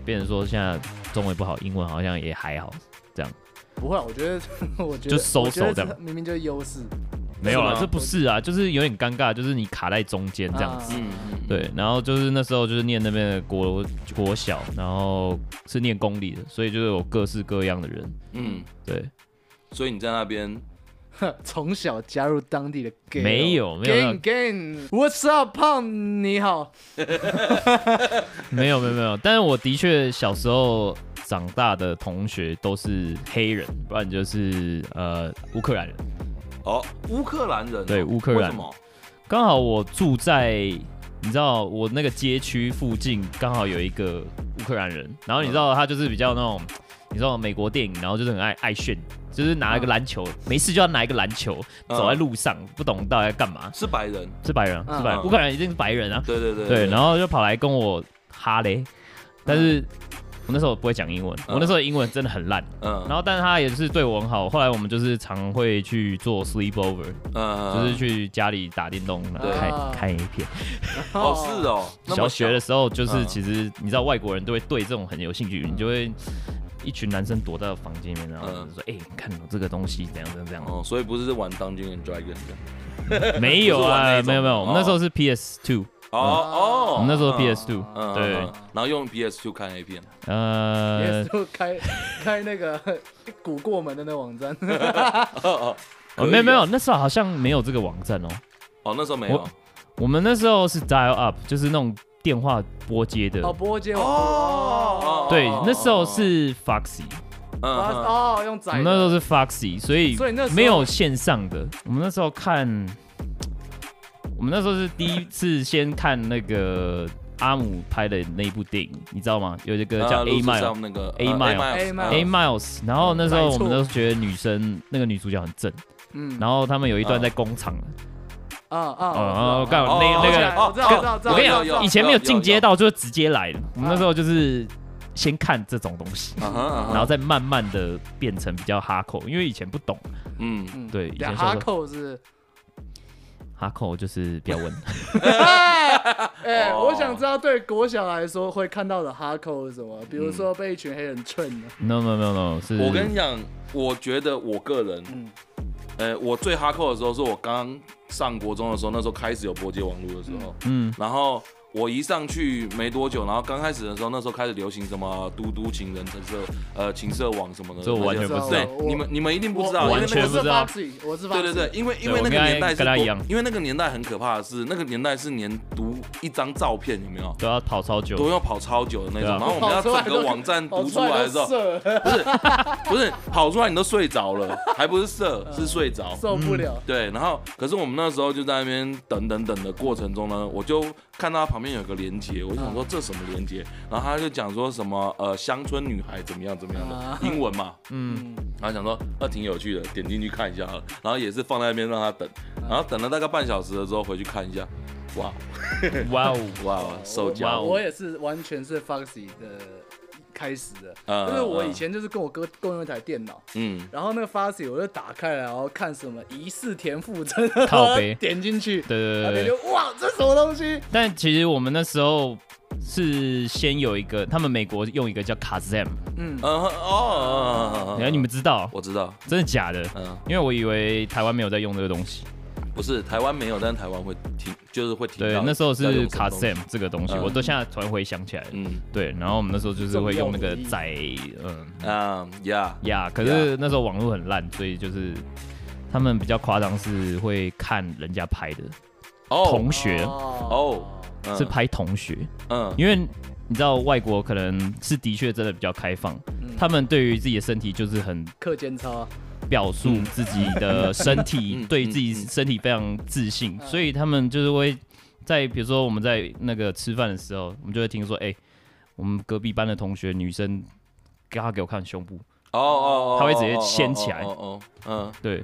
[SPEAKER 3] 变成说现在中文不好，英文好像也还好，这样。
[SPEAKER 2] 不会，我觉得，<laughs> 我觉得
[SPEAKER 3] 就收手这样，
[SPEAKER 2] 明明就是优势。
[SPEAKER 3] 没有啊，这不是啊，就是有点尴尬，就是你卡在中间这样子。嗯对，然后就是那时候就是念那边的国国小，然后是念公立的，所以就是有各式各样的人。嗯，对。
[SPEAKER 1] 所以你在那边。<laughs>
[SPEAKER 2] 从小加入当地的 gang，
[SPEAKER 3] 没有没有
[SPEAKER 2] gang gang，What's up，胖你好，
[SPEAKER 3] 没有没有没有，但是我的确小时候长大的同学都是黑人，不然就是呃乌克兰人。
[SPEAKER 1] 哦，乌克兰人，
[SPEAKER 3] 对乌克兰。为什么？刚好我住在你知道我那个街区附近，刚好有一个乌克兰人，然后你知道他就是比较那种。你知道美国电影，然后就是很爱爱炫，就是拿一个篮球，没事就要拿一个篮球走在路上，不懂到底在干嘛。
[SPEAKER 1] 是白人，
[SPEAKER 3] 是白人，是白人，乌克兰一定是白人啊。
[SPEAKER 1] 对对对
[SPEAKER 3] 对，然后就跑来跟我哈雷，但是我那时候不会讲英文，我那时候英文真的很烂。嗯。然后，但是他也是对我很好。后来我们就是常会去做 sleep over，嗯，就是去家里打电动，看看影片。
[SPEAKER 1] 哦，是哦。
[SPEAKER 3] 小学的时候就是，其实你知道外国人都会对这种很有兴趣，你就会。一群男生躲在房间里面，然后就说：“哎，看到这个东西怎样怎样怎样。”哦，
[SPEAKER 1] 所以不是玩《Dungeons and Dragons》这样。
[SPEAKER 3] 没有啊，没有没有，我们那时候是 PS Two。
[SPEAKER 1] 哦哦，
[SPEAKER 3] 我们那时候 PS Two，对，
[SPEAKER 1] 然后用 PS Two 看 A 片。
[SPEAKER 2] 呃，PS Two 开 <laughs> 开那个古过门的那个网站。<laughs>
[SPEAKER 3] 哦，没有没有，那时候好像没有这个网站哦。
[SPEAKER 1] 哦，那时候没有。
[SPEAKER 3] 我们那时候是 dial up，就是那种电话拨接的。
[SPEAKER 2] 哦，拨接哦。
[SPEAKER 3] 对，那时候是 Foxy。
[SPEAKER 2] 哦，用载。
[SPEAKER 3] 我们那时候是 Foxy，所以所以那没有线上的。我们那时候看，我们那时候是第一次先看那个阿姆拍的那一部电影，你知道吗？有一个叫 A Mile 那个 A Mile A Miles，然后那时候我们都觉得女生那个女主角很正，嗯，然后他们有一段在工厂。啊啊啊！我告诉你，那那个，我跟你讲，以前没有进阶到，就是直接来的。我们那时候就是先看这种东西，然后再慢慢的变成比较哈扣，因为以前不懂。嗯嗯，对，以前
[SPEAKER 2] 哈扣是
[SPEAKER 3] 哈扣就是比较稳。
[SPEAKER 2] 哎，我想知道对国小来说会看到的哈扣是什么？比如说被一群黑人蹭的。
[SPEAKER 3] No no no no，是。
[SPEAKER 1] 我跟你讲，我觉得我个人，呃，我最哈扣的时候是我刚刚上国中的时候，那时候开始有波接网络的时候，嗯，然后。我一上去没多久，然后刚开始的时候，那时候开始流行什么嘟嘟情人、情色呃情色网什么的，
[SPEAKER 3] 这我完全不知道。
[SPEAKER 1] 对，你们你们一定不知道，
[SPEAKER 3] 完全不知道。
[SPEAKER 2] 我知道。
[SPEAKER 1] 对对对，因为因为那个年代是，因为那个年代很可怕的是，那个年代是连读一张照片有没有
[SPEAKER 3] 都要跑超久，
[SPEAKER 1] 都要跑超久的那种。然后我们要整个网站读出来的时候，不是不是跑出来你都睡着了，还不是色是睡着，
[SPEAKER 2] 受不了。
[SPEAKER 1] 对，然后可是我们那时候就在那边等等等的过程中呢，我就看到他旁边有个连接。我就想说这什么连接，然后他就讲说什么呃乡村女孩怎么样怎么样的英文嘛，嗯，然后想说那挺有趣的，点进去看一下，然后也是放在那边让他等，然后等了大概半小时了之后回去看一下，哇，
[SPEAKER 3] 哇哦。<laughs>
[SPEAKER 1] 哇，受教，
[SPEAKER 2] 我也是完全是 Foxy 的。开始的，就是我以前就是跟我哥共用一台电脑，嗯，然后那个 Foxy 我就打开来，然后看什么疑似田馥甄，
[SPEAKER 3] 靠北，<laughs>
[SPEAKER 2] 点进去，
[SPEAKER 3] 对对对，
[SPEAKER 2] 就哇，这什么东西？
[SPEAKER 3] 但其实我们那时候是先有一个，他们美国用一个叫 Kazam，嗯，哦，原来你们知道？
[SPEAKER 1] 我知道，
[SPEAKER 3] 真的假的？嗯，因为我以为台湾没有在用这个东西。
[SPEAKER 1] 不是台湾没有，但是台湾会听，就是会听。
[SPEAKER 3] 对，那时候是卡 Sam 这个东西，我都现在突然回想起来。嗯，对，然后我们那时候就是会用那个载，嗯啊呀呀，可是那时候网络很烂，所以就是他们比较夸张是会看人家拍的，同学。哦，是拍同学，嗯，因为你知道外国可能是的确真的比较开放，他们对于自己的身体就是很
[SPEAKER 2] 课间操。
[SPEAKER 3] 表述自己的身体，<laughs> 对自己身体非常自信，所以他们就是会在比如说我们在那个吃饭的时候，我们就会听说，哎，我们隔壁班的同学女生，给他给我看胸部，哦哦，他会直接掀起来，哦嗯，对，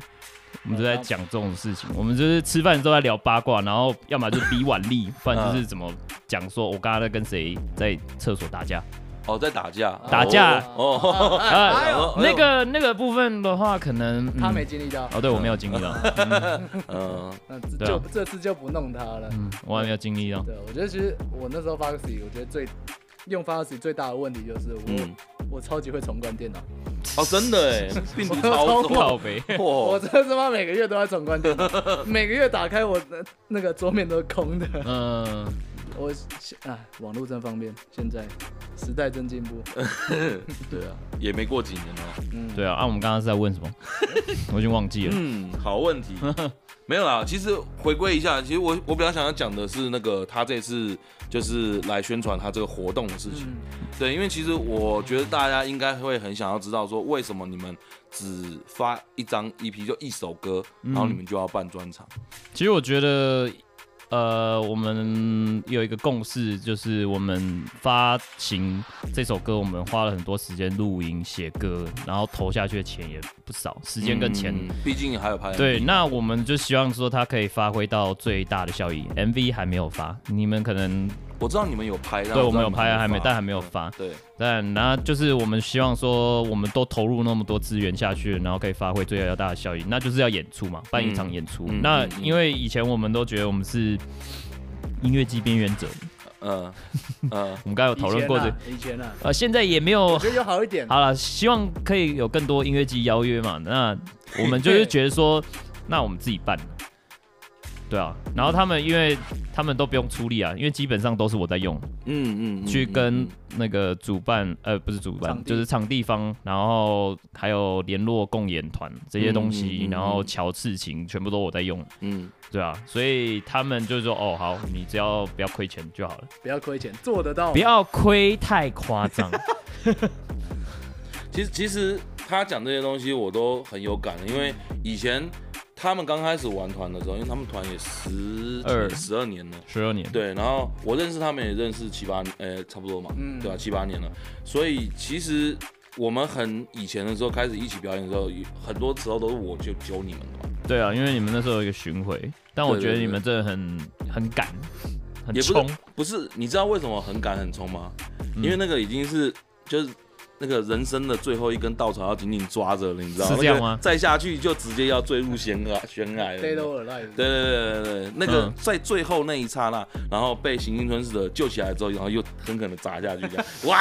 [SPEAKER 3] 我们就在讲这种事情，我们就是吃饭的时候在聊八卦，然后要么就比腕力，不然就是怎么讲说我刚刚在跟谁在厕所打架。
[SPEAKER 1] 哦，在打架，
[SPEAKER 3] 打架哦，<laughs> 那个那个部分的话，可能
[SPEAKER 2] 他没经历到。
[SPEAKER 3] 哦，对，我没有经历到。<laughs>
[SPEAKER 2] 嗯，那就这次就不弄他了。嗯，
[SPEAKER 3] 我还没有经历到。
[SPEAKER 2] 对，我觉得其实我那时候 Foxy，我觉得最用 Foxy 最大的问题就是我我超级会重关电脑。
[SPEAKER 1] 哦，真的哎，<laughs> 病毒超多。
[SPEAKER 2] 我真的他妈每个月都在重关电脑，每个月打开我的那个桌面都是空的。嗯。我啊，网络真方便，现在时代真进步。<laughs>
[SPEAKER 1] 对啊，也没过几年哦。
[SPEAKER 3] 嗯，对啊。啊，我们刚刚是在问什么？<laughs> 我已经忘记了。
[SPEAKER 1] 嗯，好问题。<laughs> 没有啦，其实回归一下，其实我我比较想要讲的是那个他这次就是来宣传他这个活动的事情。嗯、对，因为其实我觉得大家应该会很想要知道说，为什么你们只发一张 EP 就一首歌，然后你们就要办专场？
[SPEAKER 3] 其实我觉得。呃，我们有一个共识，就是我们发行这首歌，我们花了很多时间录音、写歌，然后投下去的钱也不少，时间跟钱，
[SPEAKER 1] 毕竟还有拍。
[SPEAKER 3] 对，那我们就希望说它可以发挥到最大的效益。MV 还没有发，你们可能。
[SPEAKER 1] 我知道你们有拍，
[SPEAKER 3] 对，我们有拍，还没，但还没有发。
[SPEAKER 1] 对，
[SPEAKER 3] 但然后就是我们希望说，我们都投入那么多资源下去，然后可以发挥最大的效益，那就是要演出嘛，办一场演出。那因为以前我们都觉得我们是音乐祭边缘者，<laughs> 嗯嗯，<laughs> 我们刚刚有讨论过这，
[SPEAKER 2] 以前呢，
[SPEAKER 3] 呃，现在也没有，
[SPEAKER 2] 我觉得有好一点。
[SPEAKER 3] 好了，希望可以有更多音乐祭邀约嘛，那我们就 <laughs> 是觉得说，那我们自己办。对啊，然后他们因为他们都不用出力啊，因为基本上都是我在用，
[SPEAKER 1] 嗯嗯，
[SPEAKER 3] 去跟那个主办呃不是主办，就是场地方，然后还有联络共演团这些东西，然后乔事情全部都我在用，嗯，对啊，所以他们就是说哦好，你只要不要亏钱就好了，
[SPEAKER 2] 不要亏钱做得到，
[SPEAKER 3] 不要亏太夸张。<laughs>
[SPEAKER 1] 其实其实他讲这些东西我都很有感，因为以前。他们刚开始玩团的时候，因为他们团也十二十二年了，
[SPEAKER 3] 十二年，
[SPEAKER 1] 对。然后我认识他们也认识七八年，呃，差不多嘛，嗯，对吧？七八年了。所以其实我们很以前的时候开始一起表演的时候，很多时候都是我就揪你们的嘛。
[SPEAKER 3] 对啊，因为你们那时候有一个巡回，但我觉得你们真的很很赶，很冲。
[SPEAKER 1] 不是，你知道为什么很赶很冲吗？因为那个已经是就是。那个人生的最后一根稻草要紧紧抓着了，你知道吗？
[SPEAKER 3] 是这样吗？
[SPEAKER 1] 再下去就直接要坠入悬崖悬崖了。对对对对对，那个在最后那一刹那，然后被行星吞噬者救起来之后，然后又狠狠的砸下去，这样哇，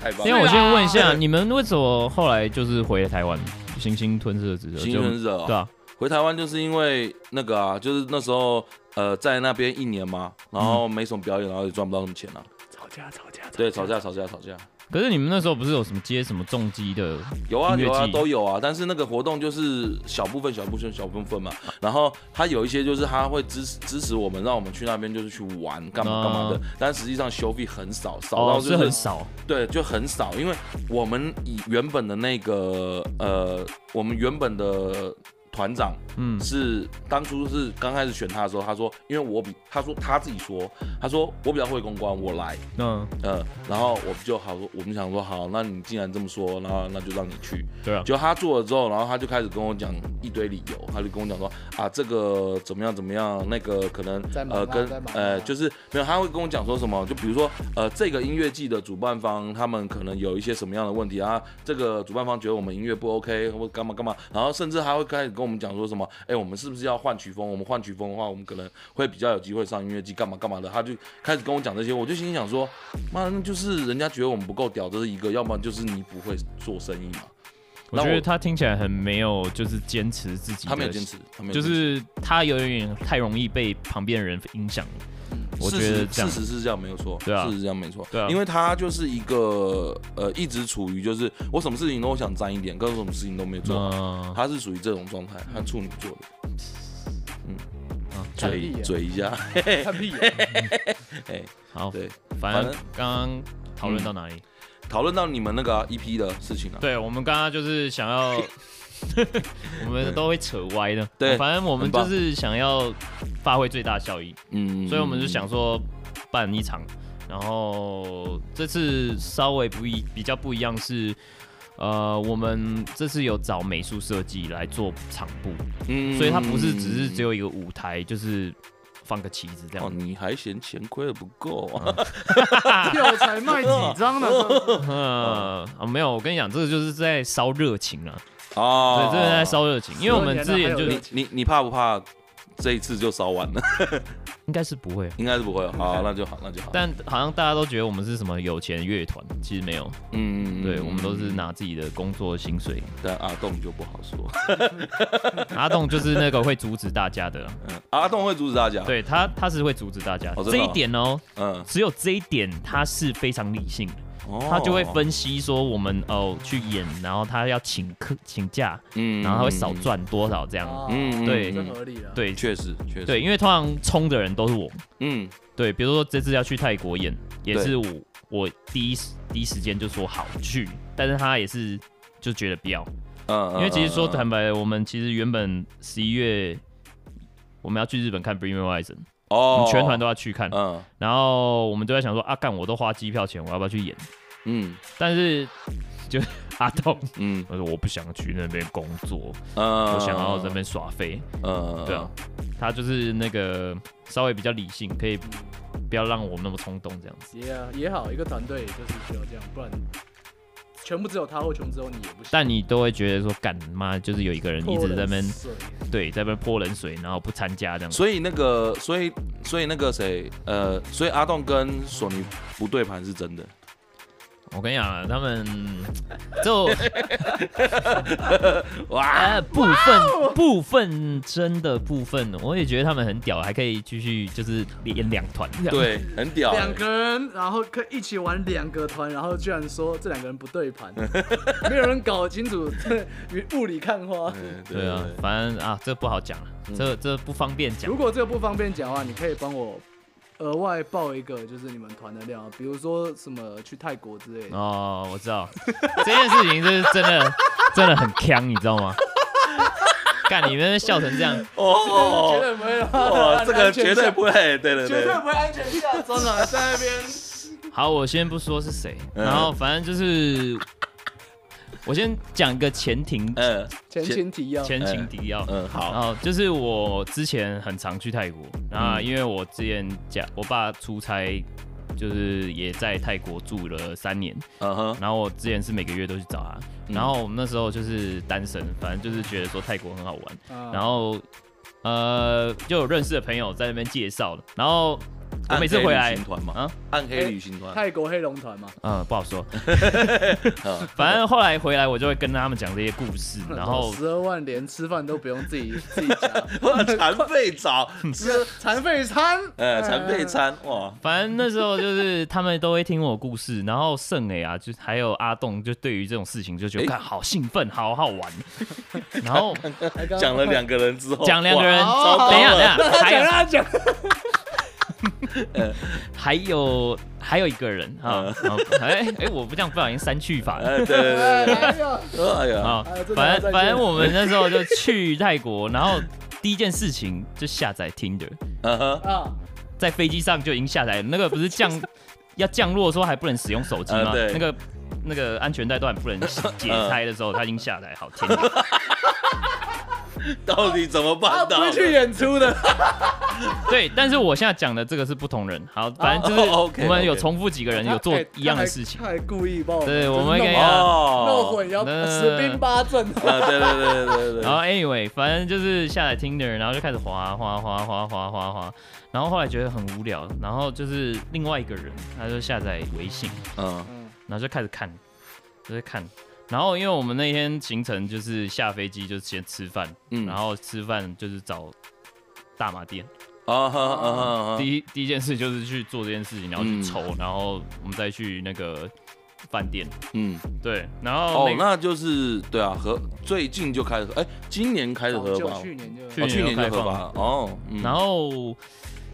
[SPEAKER 1] 太棒了！
[SPEAKER 3] 因为我先问一下，你们为什么后来就是回台湾？行星吞噬的之后，
[SPEAKER 1] 行星吞噬对啊，回台湾就是因为那个啊，就是 <laughs> 那时候呃在那边一年嘛，然后没什么表演，然后也赚不到什么钱啊。
[SPEAKER 2] 吵架吵架，
[SPEAKER 1] 对，吵架吵架吵架。
[SPEAKER 3] 可是你们那时候不是有什么接什么重机的？
[SPEAKER 1] 有啊有啊都有啊，但是那个活动就是小部分小部分小部分嘛。<laughs> 然后他有一些就是他会支持支持我们，让我们去那边就是去玩干嘛干嘛的。但实际上收费很少，少到就是
[SPEAKER 3] 很少。
[SPEAKER 1] 对，就很少，因为我们以原本的那个呃，我们原本的。团长，嗯，是当初是刚开始选他的时候，他说，因为我比他说他自己说，他说我比较会公关，我来，嗯。呃，然后我们就好说，我们想说好，那你既然这么说，然后那就让你去，
[SPEAKER 3] 对啊，
[SPEAKER 1] 就他做了之后，然后他就开始跟我讲一堆理由，他就跟我讲说啊，这个怎么样怎么样，那个可能呃跟呃就是没有，他会跟我讲说什么，就比如说呃这个音乐季的主办方他们可能有一些什么样的问题啊，这个主办方觉得我们音乐不 OK 或干嘛干嘛，然后甚至还会开始跟。跟我们讲说什么？哎、欸，我们是不是要换曲风？我们换曲风的话，我们可能会比较有机会上音乐季，干嘛干嘛的。他就开始跟我讲这些，我就心里想说，妈，那就是人家觉得我们不够屌，这是一个；要么就是你不会做生意嘛。
[SPEAKER 3] 我觉得他听起来很没有，就是坚持自己。
[SPEAKER 1] 他没有坚持，
[SPEAKER 3] 就是他有点太容易被旁边的人影响。我觉得
[SPEAKER 1] 事实是这样，没有错。
[SPEAKER 3] 对啊，
[SPEAKER 1] 事实是这样，没错。
[SPEAKER 3] 对啊，
[SPEAKER 1] 因为他就是一个呃，一直处于就是我什么事情都想沾一点，跟什么事情都没做好。他是属于这种状态，他处女座的。嗯，嘴嘴一下，<laughs>
[SPEAKER 2] 看屁眼。
[SPEAKER 3] 哎，好，对，反正刚刚讨论到哪里？
[SPEAKER 1] 讨论到你们那个 EP 的事情了。
[SPEAKER 3] 对，我们刚刚就是想要。<laughs> <laughs> 我们都会扯歪的，
[SPEAKER 1] 对，
[SPEAKER 3] 反正我们就是想要发挥最大效益，嗯，所以我们就想说办一场，然后这次稍微不一比较不一样是，呃，我们这次有找美术设计来做场布，嗯，所以它不是只是只有一个舞台，就是放个旗子这样。
[SPEAKER 1] 哦，你还嫌钱亏的不够啊？<laughs>
[SPEAKER 2] 票才卖几张呢？
[SPEAKER 3] 嗯，啊，没有，我跟你讲，这个就是在烧热情啊。哦，对，这是在烧热情，因为我们之前就
[SPEAKER 1] 你你你怕不怕这一次就烧完了？
[SPEAKER 3] 应该是不会，
[SPEAKER 1] 应该是不会。好，那就好，那就好。
[SPEAKER 3] 但好像大家都觉得我们是什么有钱乐团，其实没有。嗯嗯，对，我们都是拿自己的工作薪水。
[SPEAKER 1] 但阿栋就不好说，<laughs>
[SPEAKER 3] 阿栋就是那个会阻止大家的。
[SPEAKER 1] 嗯，阿栋会阻止大家。
[SPEAKER 3] 对他，他是会阻止大家。这一点哦，嗯，只有这一点他是非常理性的。他就会分析说我们哦去演，然后他要请客请假，嗯，然后他会少赚多少这样，嗯，对，
[SPEAKER 2] 合理了，
[SPEAKER 3] 对，
[SPEAKER 1] 确实确实，
[SPEAKER 3] 对，因为通常冲的人都是我，嗯，对，比如说这次要去泰国演，也是我我第一时第一时间就说好去，但是他也是就觉得不要，嗯，因为其实说坦白，我们其实原本十一月我们要去日本看 Bring Me Horizon。哦，我们全团都要去看，嗯，然后我们都在想说，啊，干，我都花机票钱，我要不要去演？嗯，但是就阿栋，嗯，他说我不想去那边工作，嗯，我想要在那边耍废，嗯，对啊，他就是那个稍微比较理性，可以不要让我那么冲动这样子。
[SPEAKER 2] 也也好，一个团队就是需要这样，不然。全部只有他，或全部只有你也不行。
[SPEAKER 3] 但你都会觉得说，干妈就是有一个人一直在那边，对，在那边泼冷水，然后不参加这样。
[SPEAKER 1] 所以那个，所以所以那个谁，呃，所以阿栋跟索尼不对盘是真的。
[SPEAKER 3] 我跟你讲，他们就 <laughs> 哇，部分部分真的部分，我也觉得他们很屌，还可以继续就是演两团，
[SPEAKER 1] 对，很屌，
[SPEAKER 2] 两个人然后可以一起玩两个团，然后居然说这两个人不对盘，<laughs> 没有人搞清楚，与雾里看花。
[SPEAKER 3] 对啊，反正啊，这不好讲了，这这不方便讲。
[SPEAKER 2] 如果这个不方便讲的话，你可以帮我。额外报一个就是你们团的料，比如说什么去泰国之类的。
[SPEAKER 3] 哦，我知道这件事情就是真的 <laughs> 真的很锵，你知道吗？<laughs> 干你们笑成这样，
[SPEAKER 2] 哦，绝对不会，
[SPEAKER 1] 哇，这个绝对不会，对对对，
[SPEAKER 2] 绝对不会安全下装啊，<laughs> 在那边。
[SPEAKER 3] 好，我先不说是谁，然后反正就是。我先讲一个前庭，
[SPEAKER 2] 呃，前情提要，
[SPEAKER 3] 前情提要，
[SPEAKER 1] 嗯，好，
[SPEAKER 3] 然后就是我之前很常去泰国，那因为我之前家我爸出差，就是也在泰国住了三年，嗯哼，然后我之前是每个月都去找他，然后我们那时候就是单身，反正就是觉得说泰国很好玩，然后呃就有认识的朋友在那边介绍了，然后。我每次回来，
[SPEAKER 1] 啊，暗黑旅行团，
[SPEAKER 2] 泰国黑龙团嘛，
[SPEAKER 3] 嗯，不好说。<laughs> <laughs> 反正后来回来，我就会跟他们讲这些故事，然后
[SPEAKER 2] 十二万连吃饭都不用自己 <laughs> 自己讲，
[SPEAKER 1] 残废早
[SPEAKER 2] 吃残废餐，
[SPEAKER 1] 呃，残废餐，哇，
[SPEAKER 3] 反正那时候就是他们都会听我故事，然后盛磊啊，就还有阿栋，就对于这种事情就觉得看好兴奋，好好玩。然后
[SPEAKER 1] 讲了两个人之后，
[SPEAKER 3] 讲两个人，等一下，等一下，还有
[SPEAKER 2] 他讲。
[SPEAKER 3] 呃，<laughs> 还有还有一个人啊，<laughs> 哎哎，我不这样不小心删去法了，
[SPEAKER 1] 对对对，哎呀，
[SPEAKER 3] 啊，反正反正我们那时候就去泰国，然后第一件事情就下载 Tinder，啊，在飞机上就已经下载，那个不是降要降落的时候还不能使用手机吗？那个那个安全带都还不能解开的时候，他已经下载好 Tinder。<laughs>
[SPEAKER 1] 到底怎么办？
[SPEAKER 2] 他不会去演出的。<laughs>
[SPEAKER 3] 对，但是我现在讲的这个是不同人。好，反正就是我们有重复几个人有做一样的事情。
[SPEAKER 2] 他还故意把我
[SPEAKER 3] 对，我们可以
[SPEAKER 2] 弄混，要十兵八阵。
[SPEAKER 1] 对对对对对。
[SPEAKER 3] 然后 anyway，反正就是下载 Tinder，然后就开始滑滑滑滑滑滑滑，然后后来觉得很无聊，然后就是另外一个人，他就下载微信，嗯，然后就开始看，就在看。然后，因为我们那天行程就是下飞机就先吃饭，嗯，然后吃饭就是找大麻店，啊哈啊哈，第一第一件事就是去做这件事情，然后去抽，然后我们再去那个饭店，嗯，对，然后
[SPEAKER 1] 哦，那就是对啊，和最近就开始，哎，今年开始合法，
[SPEAKER 2] 去年就
[SPEAKER 3] 去年就开
[SPEAKER 1] 放。哦，
[SPEAKER 3] 然后。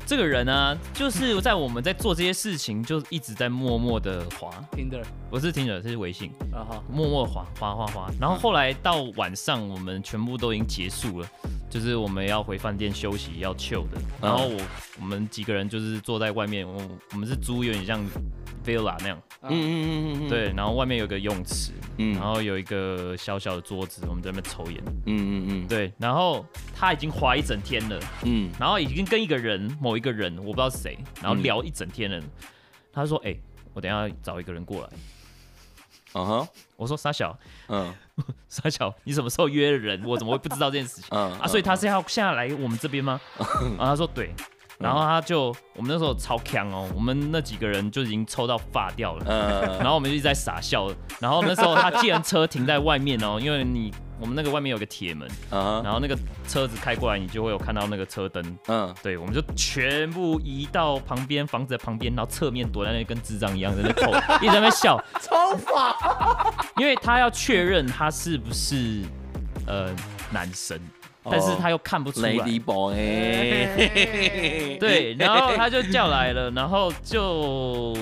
[SPEAKER 3] 这个人呢、啊，就是在我们在做这些事情，就一直在默默的滑。
[SPEAKER 2] Tinder
[SPEAKER 3] 不是 Tinder，这是微信。啊哈，默默滑滑滑滑。然后后来到晚上，我们全部都已经结束了，就是我们要回饭店休息，要 chill 的。然后我我们几个人就是坐在外面，我我们是租有点像 villa 那样。嗯嗯嗯嗯。对，然后外面有个泳池，嗯，然后有一个小小的桌子，我们在那边抽烟。嗯嗯嗯。对，然后他已经滑一整天了。嗯。然后已经跟一个人某一个人，我不知道是谁，然后聊一整天了。他说：“哎，我等下找一个人过来。”嗯哼。我说：“沙小，嗯，<laughs> 沙小，你什么时候约人？我怎么会不知道这件事情？啊，所以他是要下来我们这边吗？” <laughs> 然后他说：“对。”然后他就，我们那时候超强哦，我们那几个人就已经抽到发掉了，<laughs> 然后我们就一直在傻笑。然后那时候他既然车停在外面哦，因为你我们那个外面有个铁门，然后那个车子开过来，你就会有看到那个车灯。嗯，对，我们就全部移到旁边房子的旁边，然后侧面躲在那里跟智障一样在那偷，<laughs> 一直在那笑。
[SPEAKER 2] 超法，
[SPEAKER 3] 因为他要确认他是不是呃男生。但是他又看不出来
[SPEAKER 1] ，Lady Boy，
[SPEAKER 3] 对，<laughs> 然后他就叫来了，然后就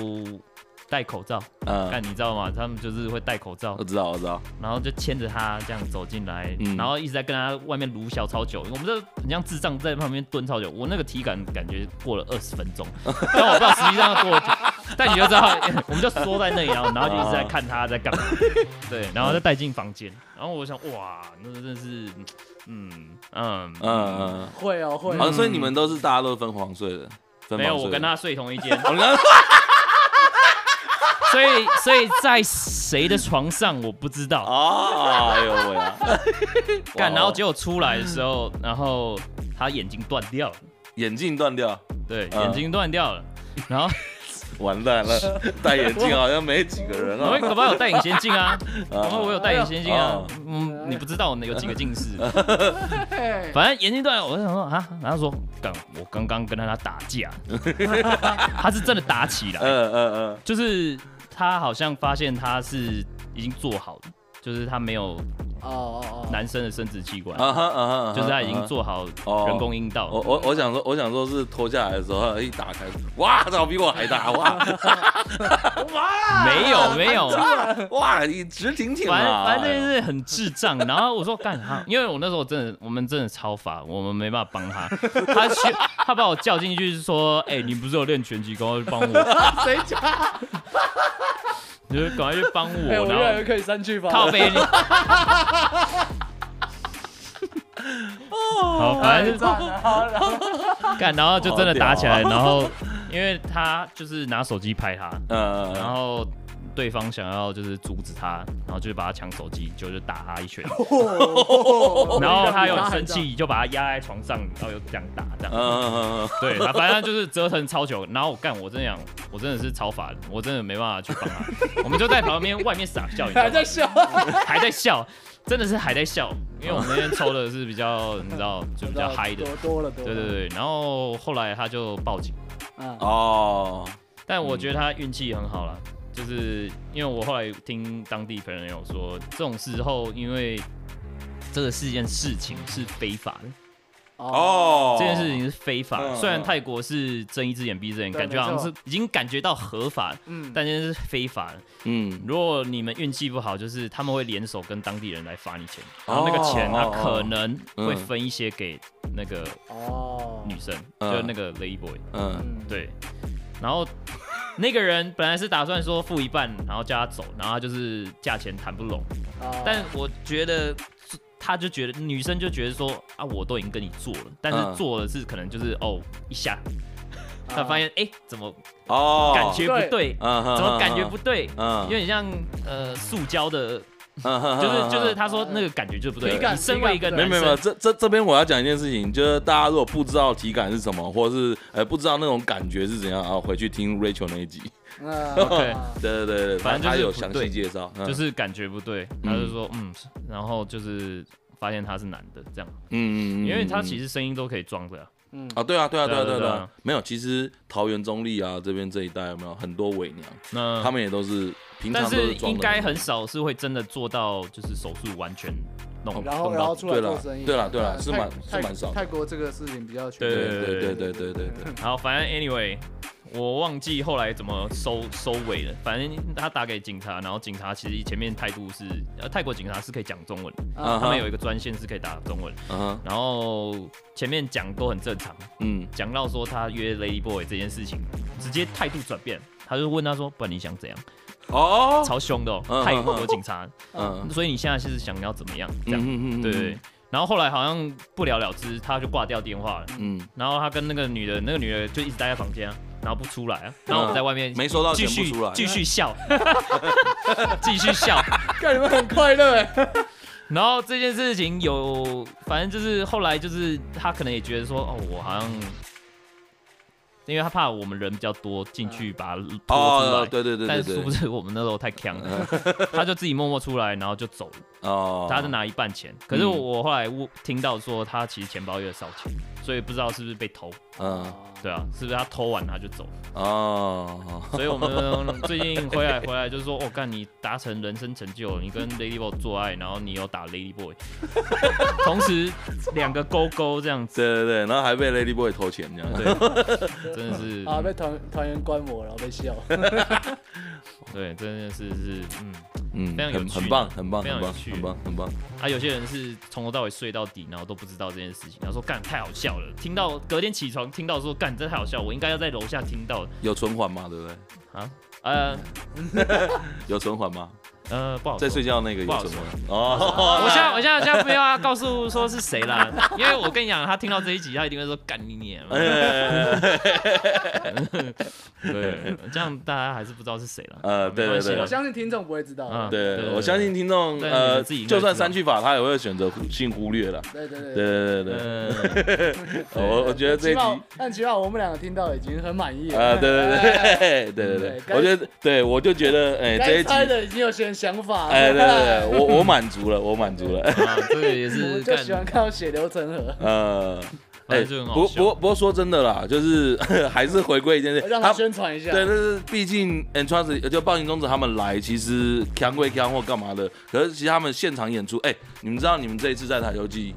[SPEAKER 3] 戴口罩，嗯，但你知道吗？他们就是会戴口罩，
[SPEAKER 1] 我知道，我知道，
[SPEAKER 3] 然后就牵着他这样走进来，然后一直在跟他外面撸小超久，我们这很像智障在旁边蹲超久，我那个体感感觉过了二十分钟，<laughs> 但我不知道实际上要多久，但你就知道，<laughs> 我们就缩在那里，然后然后就一直在看他在干嘛，对，然后就带进房间，然后我想，哇，那真的是。嗯嗯嗯
[SPEAKER 2] 嗯，会哦会。
[SPEAKER 1] 啊，所以你们都是大家都是分房睡的？
[SPEAKER 3] 没有，我跟他睡同一间。<laughs> <laughs> 所以所以在谁的床上我不知道
[SPEAKER 1] 啊。哎呦喂！<laughs>
[SPEAKER 3] 干，然后结果出来的时候，然后他眼睛断掉了。
[SPEAKER 1] 眼镜断掉？
[SPEAKER 3] 对，眼睛断掉了。然后
[SPEAKER 1] 完蛋了，<laughs> 戴眼镜好像没几个人啊。
[SPEAKER 3] 我可不有戴隐形镜啊？然 <laughs> 后我有戴隐形镜啊。嗯，你不知道我有几个近视。<laughs> 反正眼镜断了，我就想说啊，然后说刚我刚刚跟他打架，他是真的打起来。嗯嗯嗯，就是他好像发现他是已经做好了，就是他没有。哦哦哦，男生的生殖器官，就是他已经做好人工阴道。
[SPEAKER 1] 我我我想说，我想说是脱下来的时候一打开，哇，怎么比我还大？哇，
[SPEAKER 3] 哇，没有没有，
[SPEAKER 1] 哇，你直挺挺啊！
[SPEAKER 3] 反正就是很智障。然后我说干他，因为我那时候真的，我们真的超法，我们没办法帮他。他去，<laughs> 他把我叫进去，是说，哎，你不是有练拳击，赶快去帮我。<laughs> 谁讲？你就赶快去帮我，<laughs> 然后
[SPEAKER 2] 越来越可以删去吧。
[SPEAKER 3] 靠背你。<laughs> 好，反正就 <laughs> 干，然后就真的打起来，然后因为他就是拿手机拍他，嗯，然后。对方想要就是阻止他，然后就把他抢手机，就是打他一拳，<laughs> 然后他又生气，就把他压在床上，然后又这样打，这样，对，他反正就是折腾超久。然后我干，我真的想，我真的是超烦，我真的没办法去帮他。我们就在旁边外面傻笑，
[SPEAKER 2] 还在笑，<laughs>
[SPEAKER 3] 还在笑，真的是还在笑，因为我们那天抽的是比较，你知道，就比较 <laughs> 嗨的，
[SPEAKER 2] 多了多了，
[SPEAKER 3] 对对对。然后后来他就报警，哦，但我觉得他运气很好了。就是因为我后来听当地朋友说，这种时候因为这个是件事情是非法的。哦，这件事情是非法的。虽然泰国是睁一只眼闭一只眼，感觉好像是已经感觉到合法，嗯，但是是非法的。嗯，如果你们运气不好，就是他们会联手跟当地人来罚你钱，然后那个钱他可能会分一些给那个哦。女生，就那个 lady boy，嗯，对，然后。那个人本来是打算说付一半，然后叫他走，然后他就是价钱谈不拢。但我觉得，他就觉得女生就觉得说啊，我都已经跟你做了，但是做的是可能就是哦一下，他发现哎怎么哦。感觉不对，怎么感觉不对，有点像呃塑胶的。<laughs> 就是就是他说那个感觉就不对，你身为一个男生，
[SPEAKER 1] 没有没有，这这这边我要讲一件事情，就是大家如果不知道体感是什么，或者是呃不知道那种感觉是怎样啊，回去听 Rachel 那一集。<laughs> 对对对对，反正就是有详细介绍，
[SPEAKER 3] 就是感觉不对，他就说嗯，然后就是发现他是男的这样，嗯嗯，因为他其实声音都可以装的。
[SPEAKER 1] 嗯啊，对啊，对啊，对啊，对啊，没有，其实桃园中立啊这边这一带有没有很多伪娘？那他们也都是平常都是装的。
[SPEAKER 3] 但是应该很少是会真的做到就是手术完全弄，
[SPEAKER 2] 然后然后出来做生意。
[SPEAKER 1] 对了对了，是蛮是蛮少。
[SPEAKER 2] 泰国这个事情比较全。
[SPEAKER 3] 对对对对对
[SPEAKER 1] 对对对。
[SPEAKER 3] 好，反正 anyway。我忘记后来怎么收收尾了，反正他打给警察，然后警察其实前面态度是，呃，泰国警察是可以讲中文，uh huh. 他们有一个专线是可以打中文，uh huh. 然后前面讲都很正常，嗯，讲到说他约 Lady Boy 这件事情，直接态度转变，他就问他说，不然你想怎样？哦，超凶的哦，泰国警察，嗯、uh，huh. 所以你现在是想要怎么样？这样，uh 对。然后后来好像不了了之，他就挂掉电话了，嗯，然后他跟那个女的，那个女的就一直待在房间啊。然后不出来啊，然后我们在外面
[SPEAKER 1] 没收到继
[SPEAKER 3] 续
[SPEAKER 1] 出来，
[SPEAKER 3] 继续笑，<laughs> 继续笑，
[SPEAKER 2] 看你们很快乐哎。
[SPEAKER 3] 然后这件事情有，反正就是后来就是他可能也觉得说，哦，我好像。因为他怕我们人比较多进去把他拖出来，对对对，但是殊不知我们那时候太强了，<laughs> 他就自己默默出来，然后就走了。哦，他就拿一半钱，可是我后来听到说他其实钱包有点少钱，所以不知道是不是被偷。嗯，对啊，是不是他偷完他就走？哦，<laughs> 所以我们最近回来回来就是说，我干你达成人生成就，你跟 Lady Boy 做爱，然后你又打 Lady Boy，<laughs> 同时两个勾勾这样子。
[SPEAKER 1] 对对对，然后还被 Lady Boy 偷钱这样。
[SPEAKER 3] 对。<laughs> 真的是
[SPEAKER 2] 啊，被团团员观摩，然后被笑。
[SPEAKER 3] 对，真的是是嗯嗯，非常有趣，
[SPEAKER 1] 很棒，很棒，非常有趣，很棒，很棒。
[SPEAKER 3] 啊，有些人是从头到尾睡到底，然后都不知道这件事情，然后说干太好笑了，听到隔天起床听到说干这太好笑，我应该要在楼下听到。
[SPEAKER 1] 有存款吗？对不对？
[SPEAKER 3] 啊，呃，<laughs>
[SPEAKER 1] 有存款吗？
[SPEAKER 3] 呃，不好
[SPEAKER 1] 在睡觉那个有什么？
[SPEAKER 3] 哦，<laughs> 我现在我现在现在不要告诉说是谁啦，因为我跟你讲，他听到这一集，他一定会说干你娘。对，这样大家还是不知道是谁了。
[SPEAKER 1] 呃，对对对，
[SPEAKER 2] 我相信听众不会知道。
[SPEAKER 1] 对，我相信听众呃，就算删去法，他也会选择性忽略了。
[SPEAKER 2] 对对对
[SPEAKER 1] 对对对。我我觉得这一集，
[SPEAKER 2] 但起码我们两个听到已经很满意了。
[SPEAKER 1] 啊，对对对对对 <laughs> 对，我觉得对，我就觉得哎，这一集
[SPEAKER 2] 的已经有些想法。
[SPEAKER 1] 哎，对对对，我我满足了，我满足了。
[SPEAKER 3] 这个也是，我
[SPEAKER 2] 就喜欢看到血流成河。<laughs>
[SPEAKER 1] 呃。哎，不不不过说真的啦，就是 <laughs> 还是回归一件事，
[SPEAKER 2] 让他宣传一下。
[SPEAKER 1] 对，但是毕竟 Entrance 就暴行终止他们来，其实强归强或干嘛的，可是其实他们现场演出，哎，你们知道你们这一次在台球季，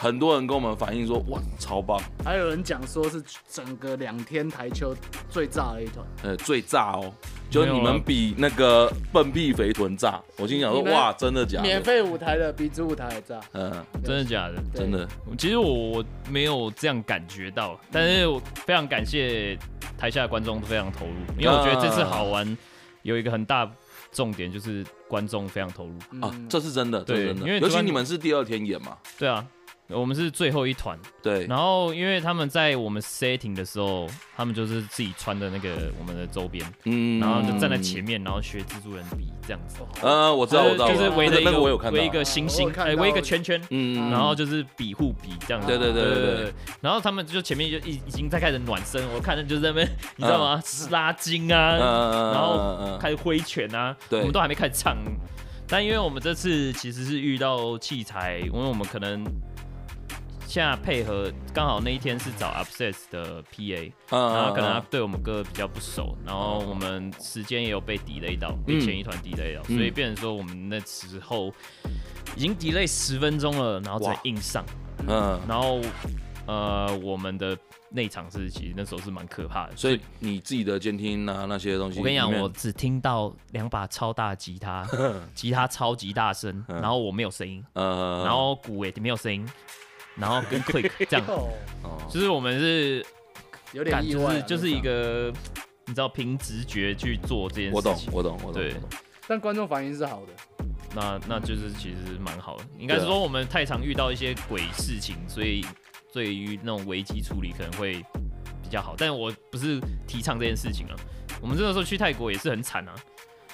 [SPEAKER 1] 很多人跟我们反映说，哇，超棒。
[SPEAKER 2] 还有人讲说是整个两天台球最炸的一团，
[SPEAKER 1] 呃，最炸哦。就你们比那个笨屁肥臀炸，我心想说哇，真的假的？
[SPEAKER 2] 免费舞台的比主舞台还炸，
[SPEAKER 1] 嗯，
[SPEAKER 3] 真的假的？
[SPEAKER 1] 真的。
[SPEAKER 3] 其实我我没有这样感觉到，但是我非常感谢台下的观众非常投入，因为我觉得这次好玩有一个很大重点就是观众非常投入
[SPEAKER 1] 啊，这是真的，这是真的。因为尤其你们是第二天演嘛，
[SPEAKER 3] 对啊。我们是最后一团，
[SPEAKER 1] 对。
[SPEAKER 3] 然后因为他们在我们 setting 的时候，他们就是自己穿的那个我们的周边，嗯，然后就站在前面，然后学蜘蛛人比这样子。
[SPEAKER 1] 呃，我知道，我知道，
[SPEAKER 3] 就是围着一个
[SPEAKER 1] 我有看到，
[SPEAKER 3] 围一个星星，哎，围一个圈圈，嗯，然后就是比互比这样子。
[SPEAKER 1] 对对对对对。
[SPEAKER 3] 然后他们就前面就已已经在开始暖身，我看着就是在那边，你知道吗？拉筋啊，然后开始挥拳啊，我们都还没开始唱。但因为我们这次其实是遇到器材，因为我们可能。现在配合刚好那一天是找 Upsets 的 PA，然后可能他对我们歌比较不熟，然后我们时间也有被 delay 到，被前一团 delay 到，所以变成说我们那时候已经 delay 十分钟了，然后才硬上，嗯，然后呃我们的内场是其实那时候是蛮可怕的，
[SPEAKER 1] 所以你自己的监听啊那些东西，
[SPEAKER 3] 我跟你讲，我只听到两把超大吉他，<laughs> 吉他超级大声，然后我没有声音，嗯，然后鼓也没有声音。然后跟 <laughs> quick 这样，就是我们是
[SPEAKER 2] 有点意外，
[SPEAKER 3] 就是就是一个你知道凭直觉去做这件事情。
[SPEAKER 1] 我懂，我懂，我懂。对，
[SPEAKER 2] 但观众反应是好的，
[SPEAKER 3] 那那就是其实蛮好的。应该是说我们太常遇到一些鬼事情，所以对于那种危机处理可能会比较好。但我不是提倡这件事情啊。我们这个时候去泰国也是很惨啊。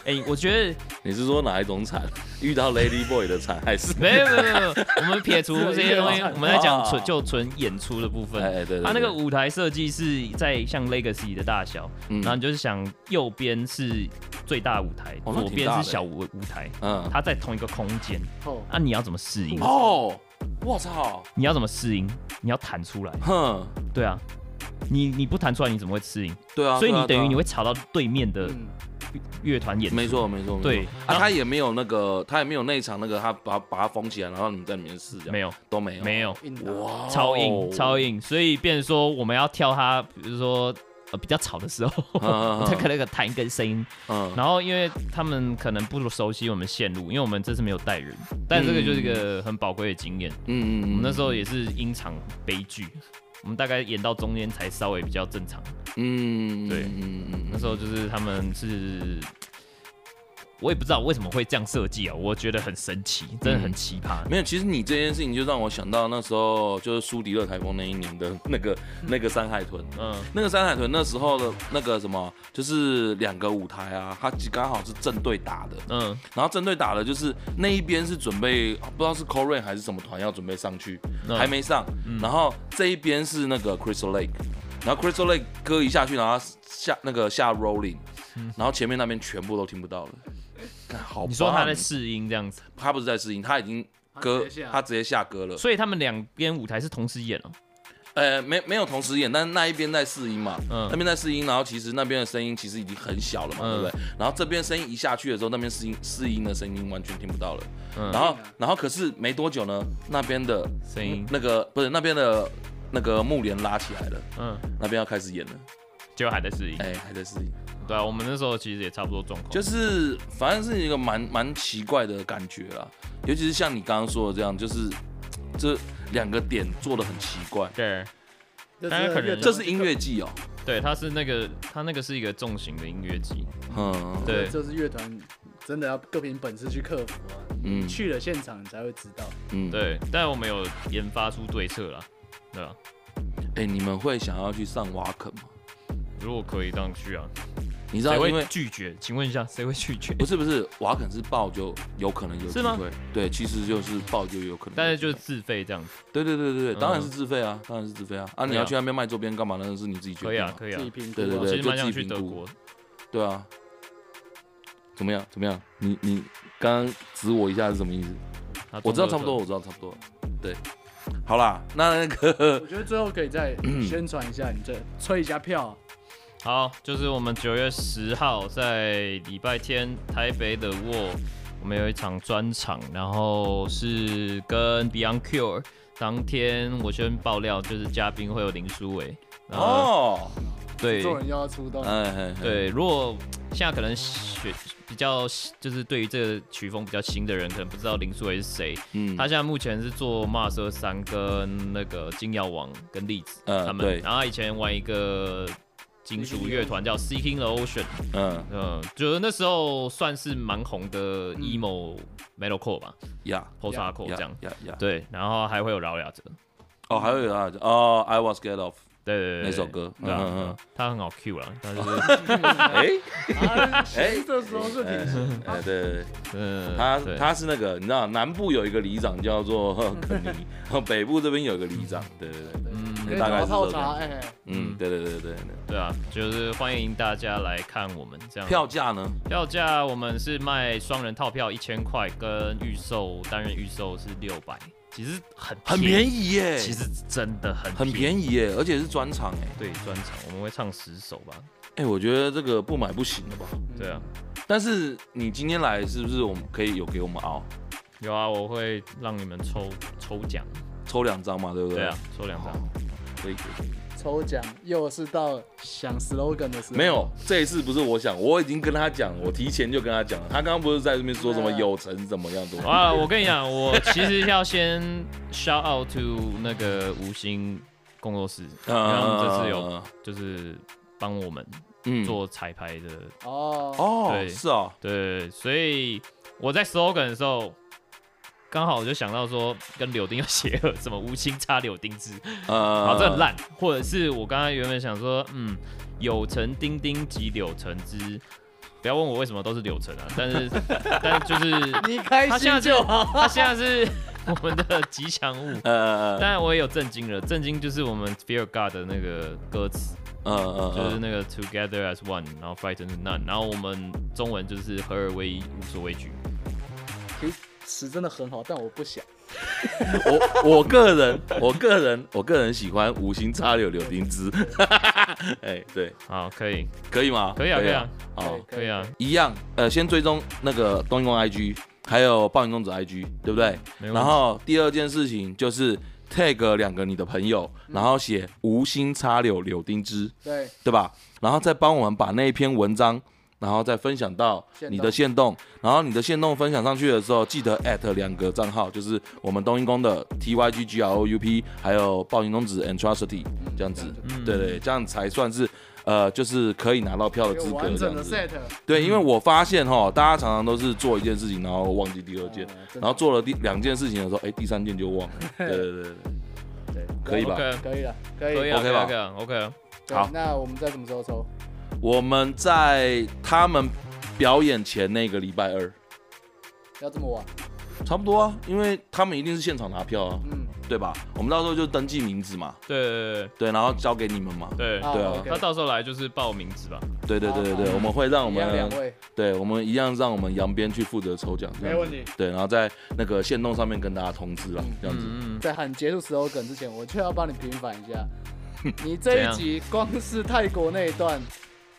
[SPEAKER 3] 哎、欸，我觉得 <laughs>
[SPEAKER 1] 你是说哪一种惨？遇到 Lady Boy 的惨，还是
[SPEAKER 3] 没有没有没有？我们撇除这些东西，我们在讲纯就纯演出的部分。哎、欸、对，对，对，他那个舞台设计是在像 Legacy 的大小，嗯、然后你就是想右边是最大舞台，哦、左边是小舞舞台，嗯，它在同一个空间。哦，那、啊、你要怎么适应？
[SPEAKER 1] 哦，我操！
[SPEAKER 3] 你要怎么适应？你要弹出来。哼，对啊，你你不弹出来，你怎么会适应？
[SPEAKER 1] 对啊，
[SPEAKER 3] 所以你等于你会吵到对面的。嗯乐团演
[SPEAKER 1] 没错没错，
[SPEAKER 3] 对
[SPEAKER 1] 啊，他也没有那个，他也没有那一场那个，他把把它封起来，然后你们在里面试，没有。都没有。
[SPEAKER 3] 没有。哇，超硬超硬，所以变成说我们要跳他，比如说呃比较吵的时候，<laughs> <laughs> 他可能那个弹一根声音，嗯，然后因为他们可能不熟悉我们线路，因为我们这次没有带人，但这个就是一个很宝贵的经验，嗯嗯，我们那时候也是因场悲剧。我们大概演到中间才稍微比较正常，嗯，对，嗯，那时候就是他们是。我也不知道为什么会这样设计啊，我觉得很神奇，真的很奇葩。
[SPEAKER 1] 嗯、没有，其实你这件事情就让我想到那时候就是苏迪勒台风那一年的那个那个山海豚，嗯，那个山海豚那时候的那个什么，就是两个舞台啊，它刚好是正对打的，嗯，然后正对打的就是那一边是准备不知道是 Corin 还是什么团要准备上去，嗯、还没上，嗯、然后这一边是那个 Crystal Lake，然后 Crystal Lake 歌一下去，然后下那个下 Rolling，然后前面那边全部都听不到了。好，
[SPEAKER 3] 你说他在试音这样子，
[SPEAKER 1] 他不是在试音，他已经歌，他直接下歌了。
[SPEAKER 3] 所以他们两边舞台是同时演了。
[SPEAKER 1] 呃，没没有同时演，但是那一边在试音嘛，嗯，那边在试音，然后其实那边的声音其实已经很小了嘛，对不对？然后这边声音一下去的时候，那边试音试音的声音完全听不到了。嗯，然后然后可是没多久呢，那边的声音那个不是那边的那个幕帘拉起来了，嗯，那边要开始演了，
[SPEAKER 3] 结果还在试音，
[SPEAKER 1] 哎，还在试音。
[SPEAKER 3] 对啊，我们那时候其实也差不多状况，
[SPEAKER 1] 就是反正是一个蛮蛮奇怪的感觉啦，尤其是像你刚刚说的这样，就是这两个点做的很奇怪。对，
[SPEAKER 3] 大家可能
[SPEAKER 1] 这是音乐季哦。
[SPEAKER 3] 对，它是那个，它那个是一个重型的音乐季。嗯，对，
[SPEAKER 2] 这是乐团真的要各凭本事去克服啊。嗯，去了现场你才会知道。
[SPEAKER 3] 嗯，对，但我们有研发出对策了，对吧？
[SPEAKER 1] 哎，你们会想要去上挖坑吗？
[SPEAKER 3] 如果可以，当然去啊。
[SPEAKER 1] 你知道因为
[SPEAKER 3] 拒绝？请问一下，谁会拒绝？
[SPEAKER 1] 不是不是，瓦肯是报就有可能有机会。
[SPEAKER 3] 是吗？
[SPEAKER 1] 对，其实就是报就有可能。
[SPEAKER 3] 但是就是自费这样子。
[SPEAKER 1] 对对对对对，当然是自费啊，当然是自费啊。啊，你要去那边卖周边干嘛？那是你自己决定。
[SPEAKER 3] 可以啊，可以啊。
[SPEAKER 2] 对
[SPEAKER 1] 对对，
[SPEAKER 3] 其实蛮想去德国。
[SPEAKER 1] 对啊。怎么样？怎么样？你你刚刚指我一下是什么意思？我知道差不多，我知道差不多。对。好啦，那那个，
[SPEAKER 2] 我觉得最后可以再 <clears throat> 宣传一下，你这催一下票。
[SPEAKER 3] 好，就是我们九月十号在礼拜天台北的沃，我们有一场专场，然后是跟 Beyond Cure。当天我先爆料，就是嘉宾会有林书伟。
[SPEAKER 1] 哦，
[SPEAKER 2] 对，做人要出道。
[SPEAKER 3] 哎，对，如果现在可能学比较就是对于这个曲风比较新的人，可能不知道林书伟是谁。嗯，他现在目前是做 Mars 三跟那个金耀王跟栗子他们。对，然后他以前玩一个。金属乐团叫 Seeking the Ocean，嗯嗯，就是那时候算是蛮红的 emo metalcore 吧，，Yeah，post hardcore 这样，对，然后还会有饶亚哲，
[SPEAKER 1] 哦，还会有饶雅哲，哦，I was scared of，
[SPEAKER 3] 对对对，
[SPEAKER 1] 那首歌，嗯嗯，
[SPEAKER 3] 他很好 Q 了，但是，<laughs>
[SPEAKER 1] 哎。
[SPEAKER 2] 哎，这时候是挺，
[SPEAKER 1] 哎对对对，他他是那个你知道南部有一个里长叫做肯尼，北部这边有一个里长，对对对对。大概
[SPEAKER 2] 泡茶，哎，
[SPEAKER 1] 嗯，对对对对。
[SPEAKER 3] 对啊，就是欢迎大家来看我们这样。
[SPEAKER 1] 票价呢？
[SPEAKER 3] 票价我们是卖双人套票一千块，跟预售单人预售是六百，其实很
[SPEAKER 1] 很便宜耶，
[SPEAKER 3] 其实真的很
[SPEAKER 1] 很便宜耶，而且是专场哎，
[SPEAKER 3] 对，专场我们会唱十首吧。
[SPEAKER 1] 哎，我觉得这个不买不行了吧？
[SPEAKER 3] 对啊，
[SPEAKER 1] 但是你今天来是不是我们可以有给我们熬？
[SPEAKER 3] 有啊，我会让你们抽抽奖，
[SPEAKER 1] 抽两张嘛，对不对？
[SPEAKER 3] 对啊，抽两张。
[SPEAKER 1] 可以可以，
[SPEAKER 2] 抽奖又是到想 slogan 的时候。
[SPEAKER 1] 没有，这一次不是我想，我已经跟他讲，我提前就跟他讲了。他刚刚不是在这边说什么有成怎么样子
[SPEAKER 3] 啊？我跟你讲，我其实要先 shout <laughs> out to 那个吴昕工作室，然后这次有就是帮我们做彩排的
[SPEAKER 2] 哦
[SPEAKER 1] 哦，对，是哦，
[SPEAKER 3] 对，所以我在 slogan 的时候。刚好我就想到说，跟柳丁有邪恶，什么无心插柳丁枝，啊，好，这很烂。或者是我刚刚原本想说，嗯，有成丁丁及柳橙汁，不要问我为什么都是柳橙啊，但是，<laughs> 但就是 <laughs>
[SPEAKER 2] 你开心就好。
[SPEAKER 3] 他现在是我们的吉祥物，<laughs> 呃，当然我也有震惊了，震惊就是我们 Fear God 的那个歌词，嗯嗯，就是那个 Together as One，然后 Frightened None，然后我们中文就是合二为一，无所畏惧。
[SPEAKER 2] 词真的很好，但我不想。
[SPEAKER 1] 我我个人，我个人，我个人喜欢无心插柳柳丁枝。<laughs> 哎，对，
[SPEAKER 3] 好，可以，
[SPEAKER 1] 可以吗？
[SPEAKER 3] 可以啊，可以啊，
[SPEAKER 1] 好，
[SPEAKER 3] 可以啊。
[SPEAKER 1] 一样，呃，先追踪那个东英公 IG，还有暴饮公子 IG，对不对？然后第二件事情就是 tag 两个你的朋友，然后写无心插柳柳丁枝，
[SPEAKER 2] 对，
[SPEAKER 1] 对吧？然后再帮我们把那一篇文章。然后再分享到你的线动，然后你的线动分享上去的时候，记得 at 两个账号，就是我们冬阴功的 T Y G G R O U P，还有暴行公子 Entrusty 这样子，对对，这样才算是呃，就是可以拿到票的资格这样子。对，因为我发现哈，大家常常都是做一件事情，然后忘记第二件，然后做了第两件事情的时候，哎，第三件就忘了。对对对对，对，可以吧？
[SPEAKER 2] 可以了，可以
[SPEAKER 3] ，OK 吧？OK，
[SPEAKER 1] 好，
[SPEAKER 2] 那我们在什么时候抽？
[SPEAKER 1] 我们在他们表演前那个礼拜二，
[SPEAKER 2] 要这么晚？
[SPEAKER 1] 差不多啊，因为他们一定是现场拿票啊，嗯，对吧？我们到时候就登记名字嘛，
[SPEAKER 3] 对对对。
[SPEAKER 1] 对，然后交给你们嘛，
[SPEAKER 3] 对对啊，那到时候来就是报名字吧，
[SPEAKER 1] 对对对对对，我们会让我们两位，对我们一样让我们扬边去负责抽奖，
[SPEAKER 2] 没问题，
[SPEAKER 1] 对，然后在那个线动上面跟大家通知了，这样子，
[SPEAKER 2] 在喊结束 slogan 之前，我却要帮你平反一下，<laughs> 你这一集光是泰国那一段。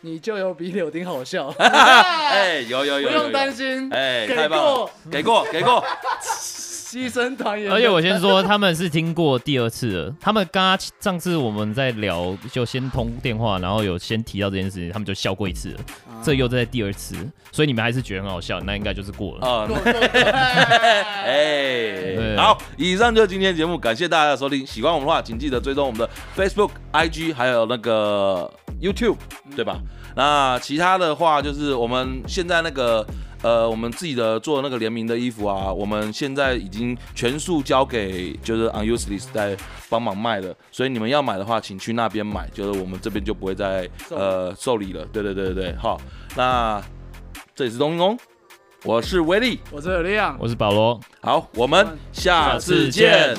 [SPEAKER 2] 你就有比柳丁好笑，<laughs>
[SPEAKER 1] 哎，有有有，
[SPEAKER 2] 不用担心，
[SPEAKER 1] 哎，给过，给过，给过。
[SPEAKER 2] 牺牲团员。
[SPEAKER 3] 而且我先说，他们是听过第二次了。他们刚刚上次我们在聊，就先通电话，然后有先提到这件事情，他们就笑过一次了。啊、这又在第二次，所以你们还是觉得很好笑，那应该就是过了。啊，<laughs>
[SPEAKER 4] 哎，好，以上就是今天节目，感谢大家的收听。喜欢我们的话，请记得追踪我们的 Facebook、IG，还有那个 YouTube，对吧？那其他的话，就是我们现在那个。呃，我们自己的做的那个联名的衣服啊，我们现在已经全数交给就是 Unuseless 在帮忙卖了，所以你们要买的话，请去那边买，就是我们这边就不会再呃受理了。对对对对对，好，那这里是东东，我是威力，
[SPEAKER 2] 我是李阳，
[SPEAKER 3] 我是保罗，
[SPEAKER 4] 好，我们下次见。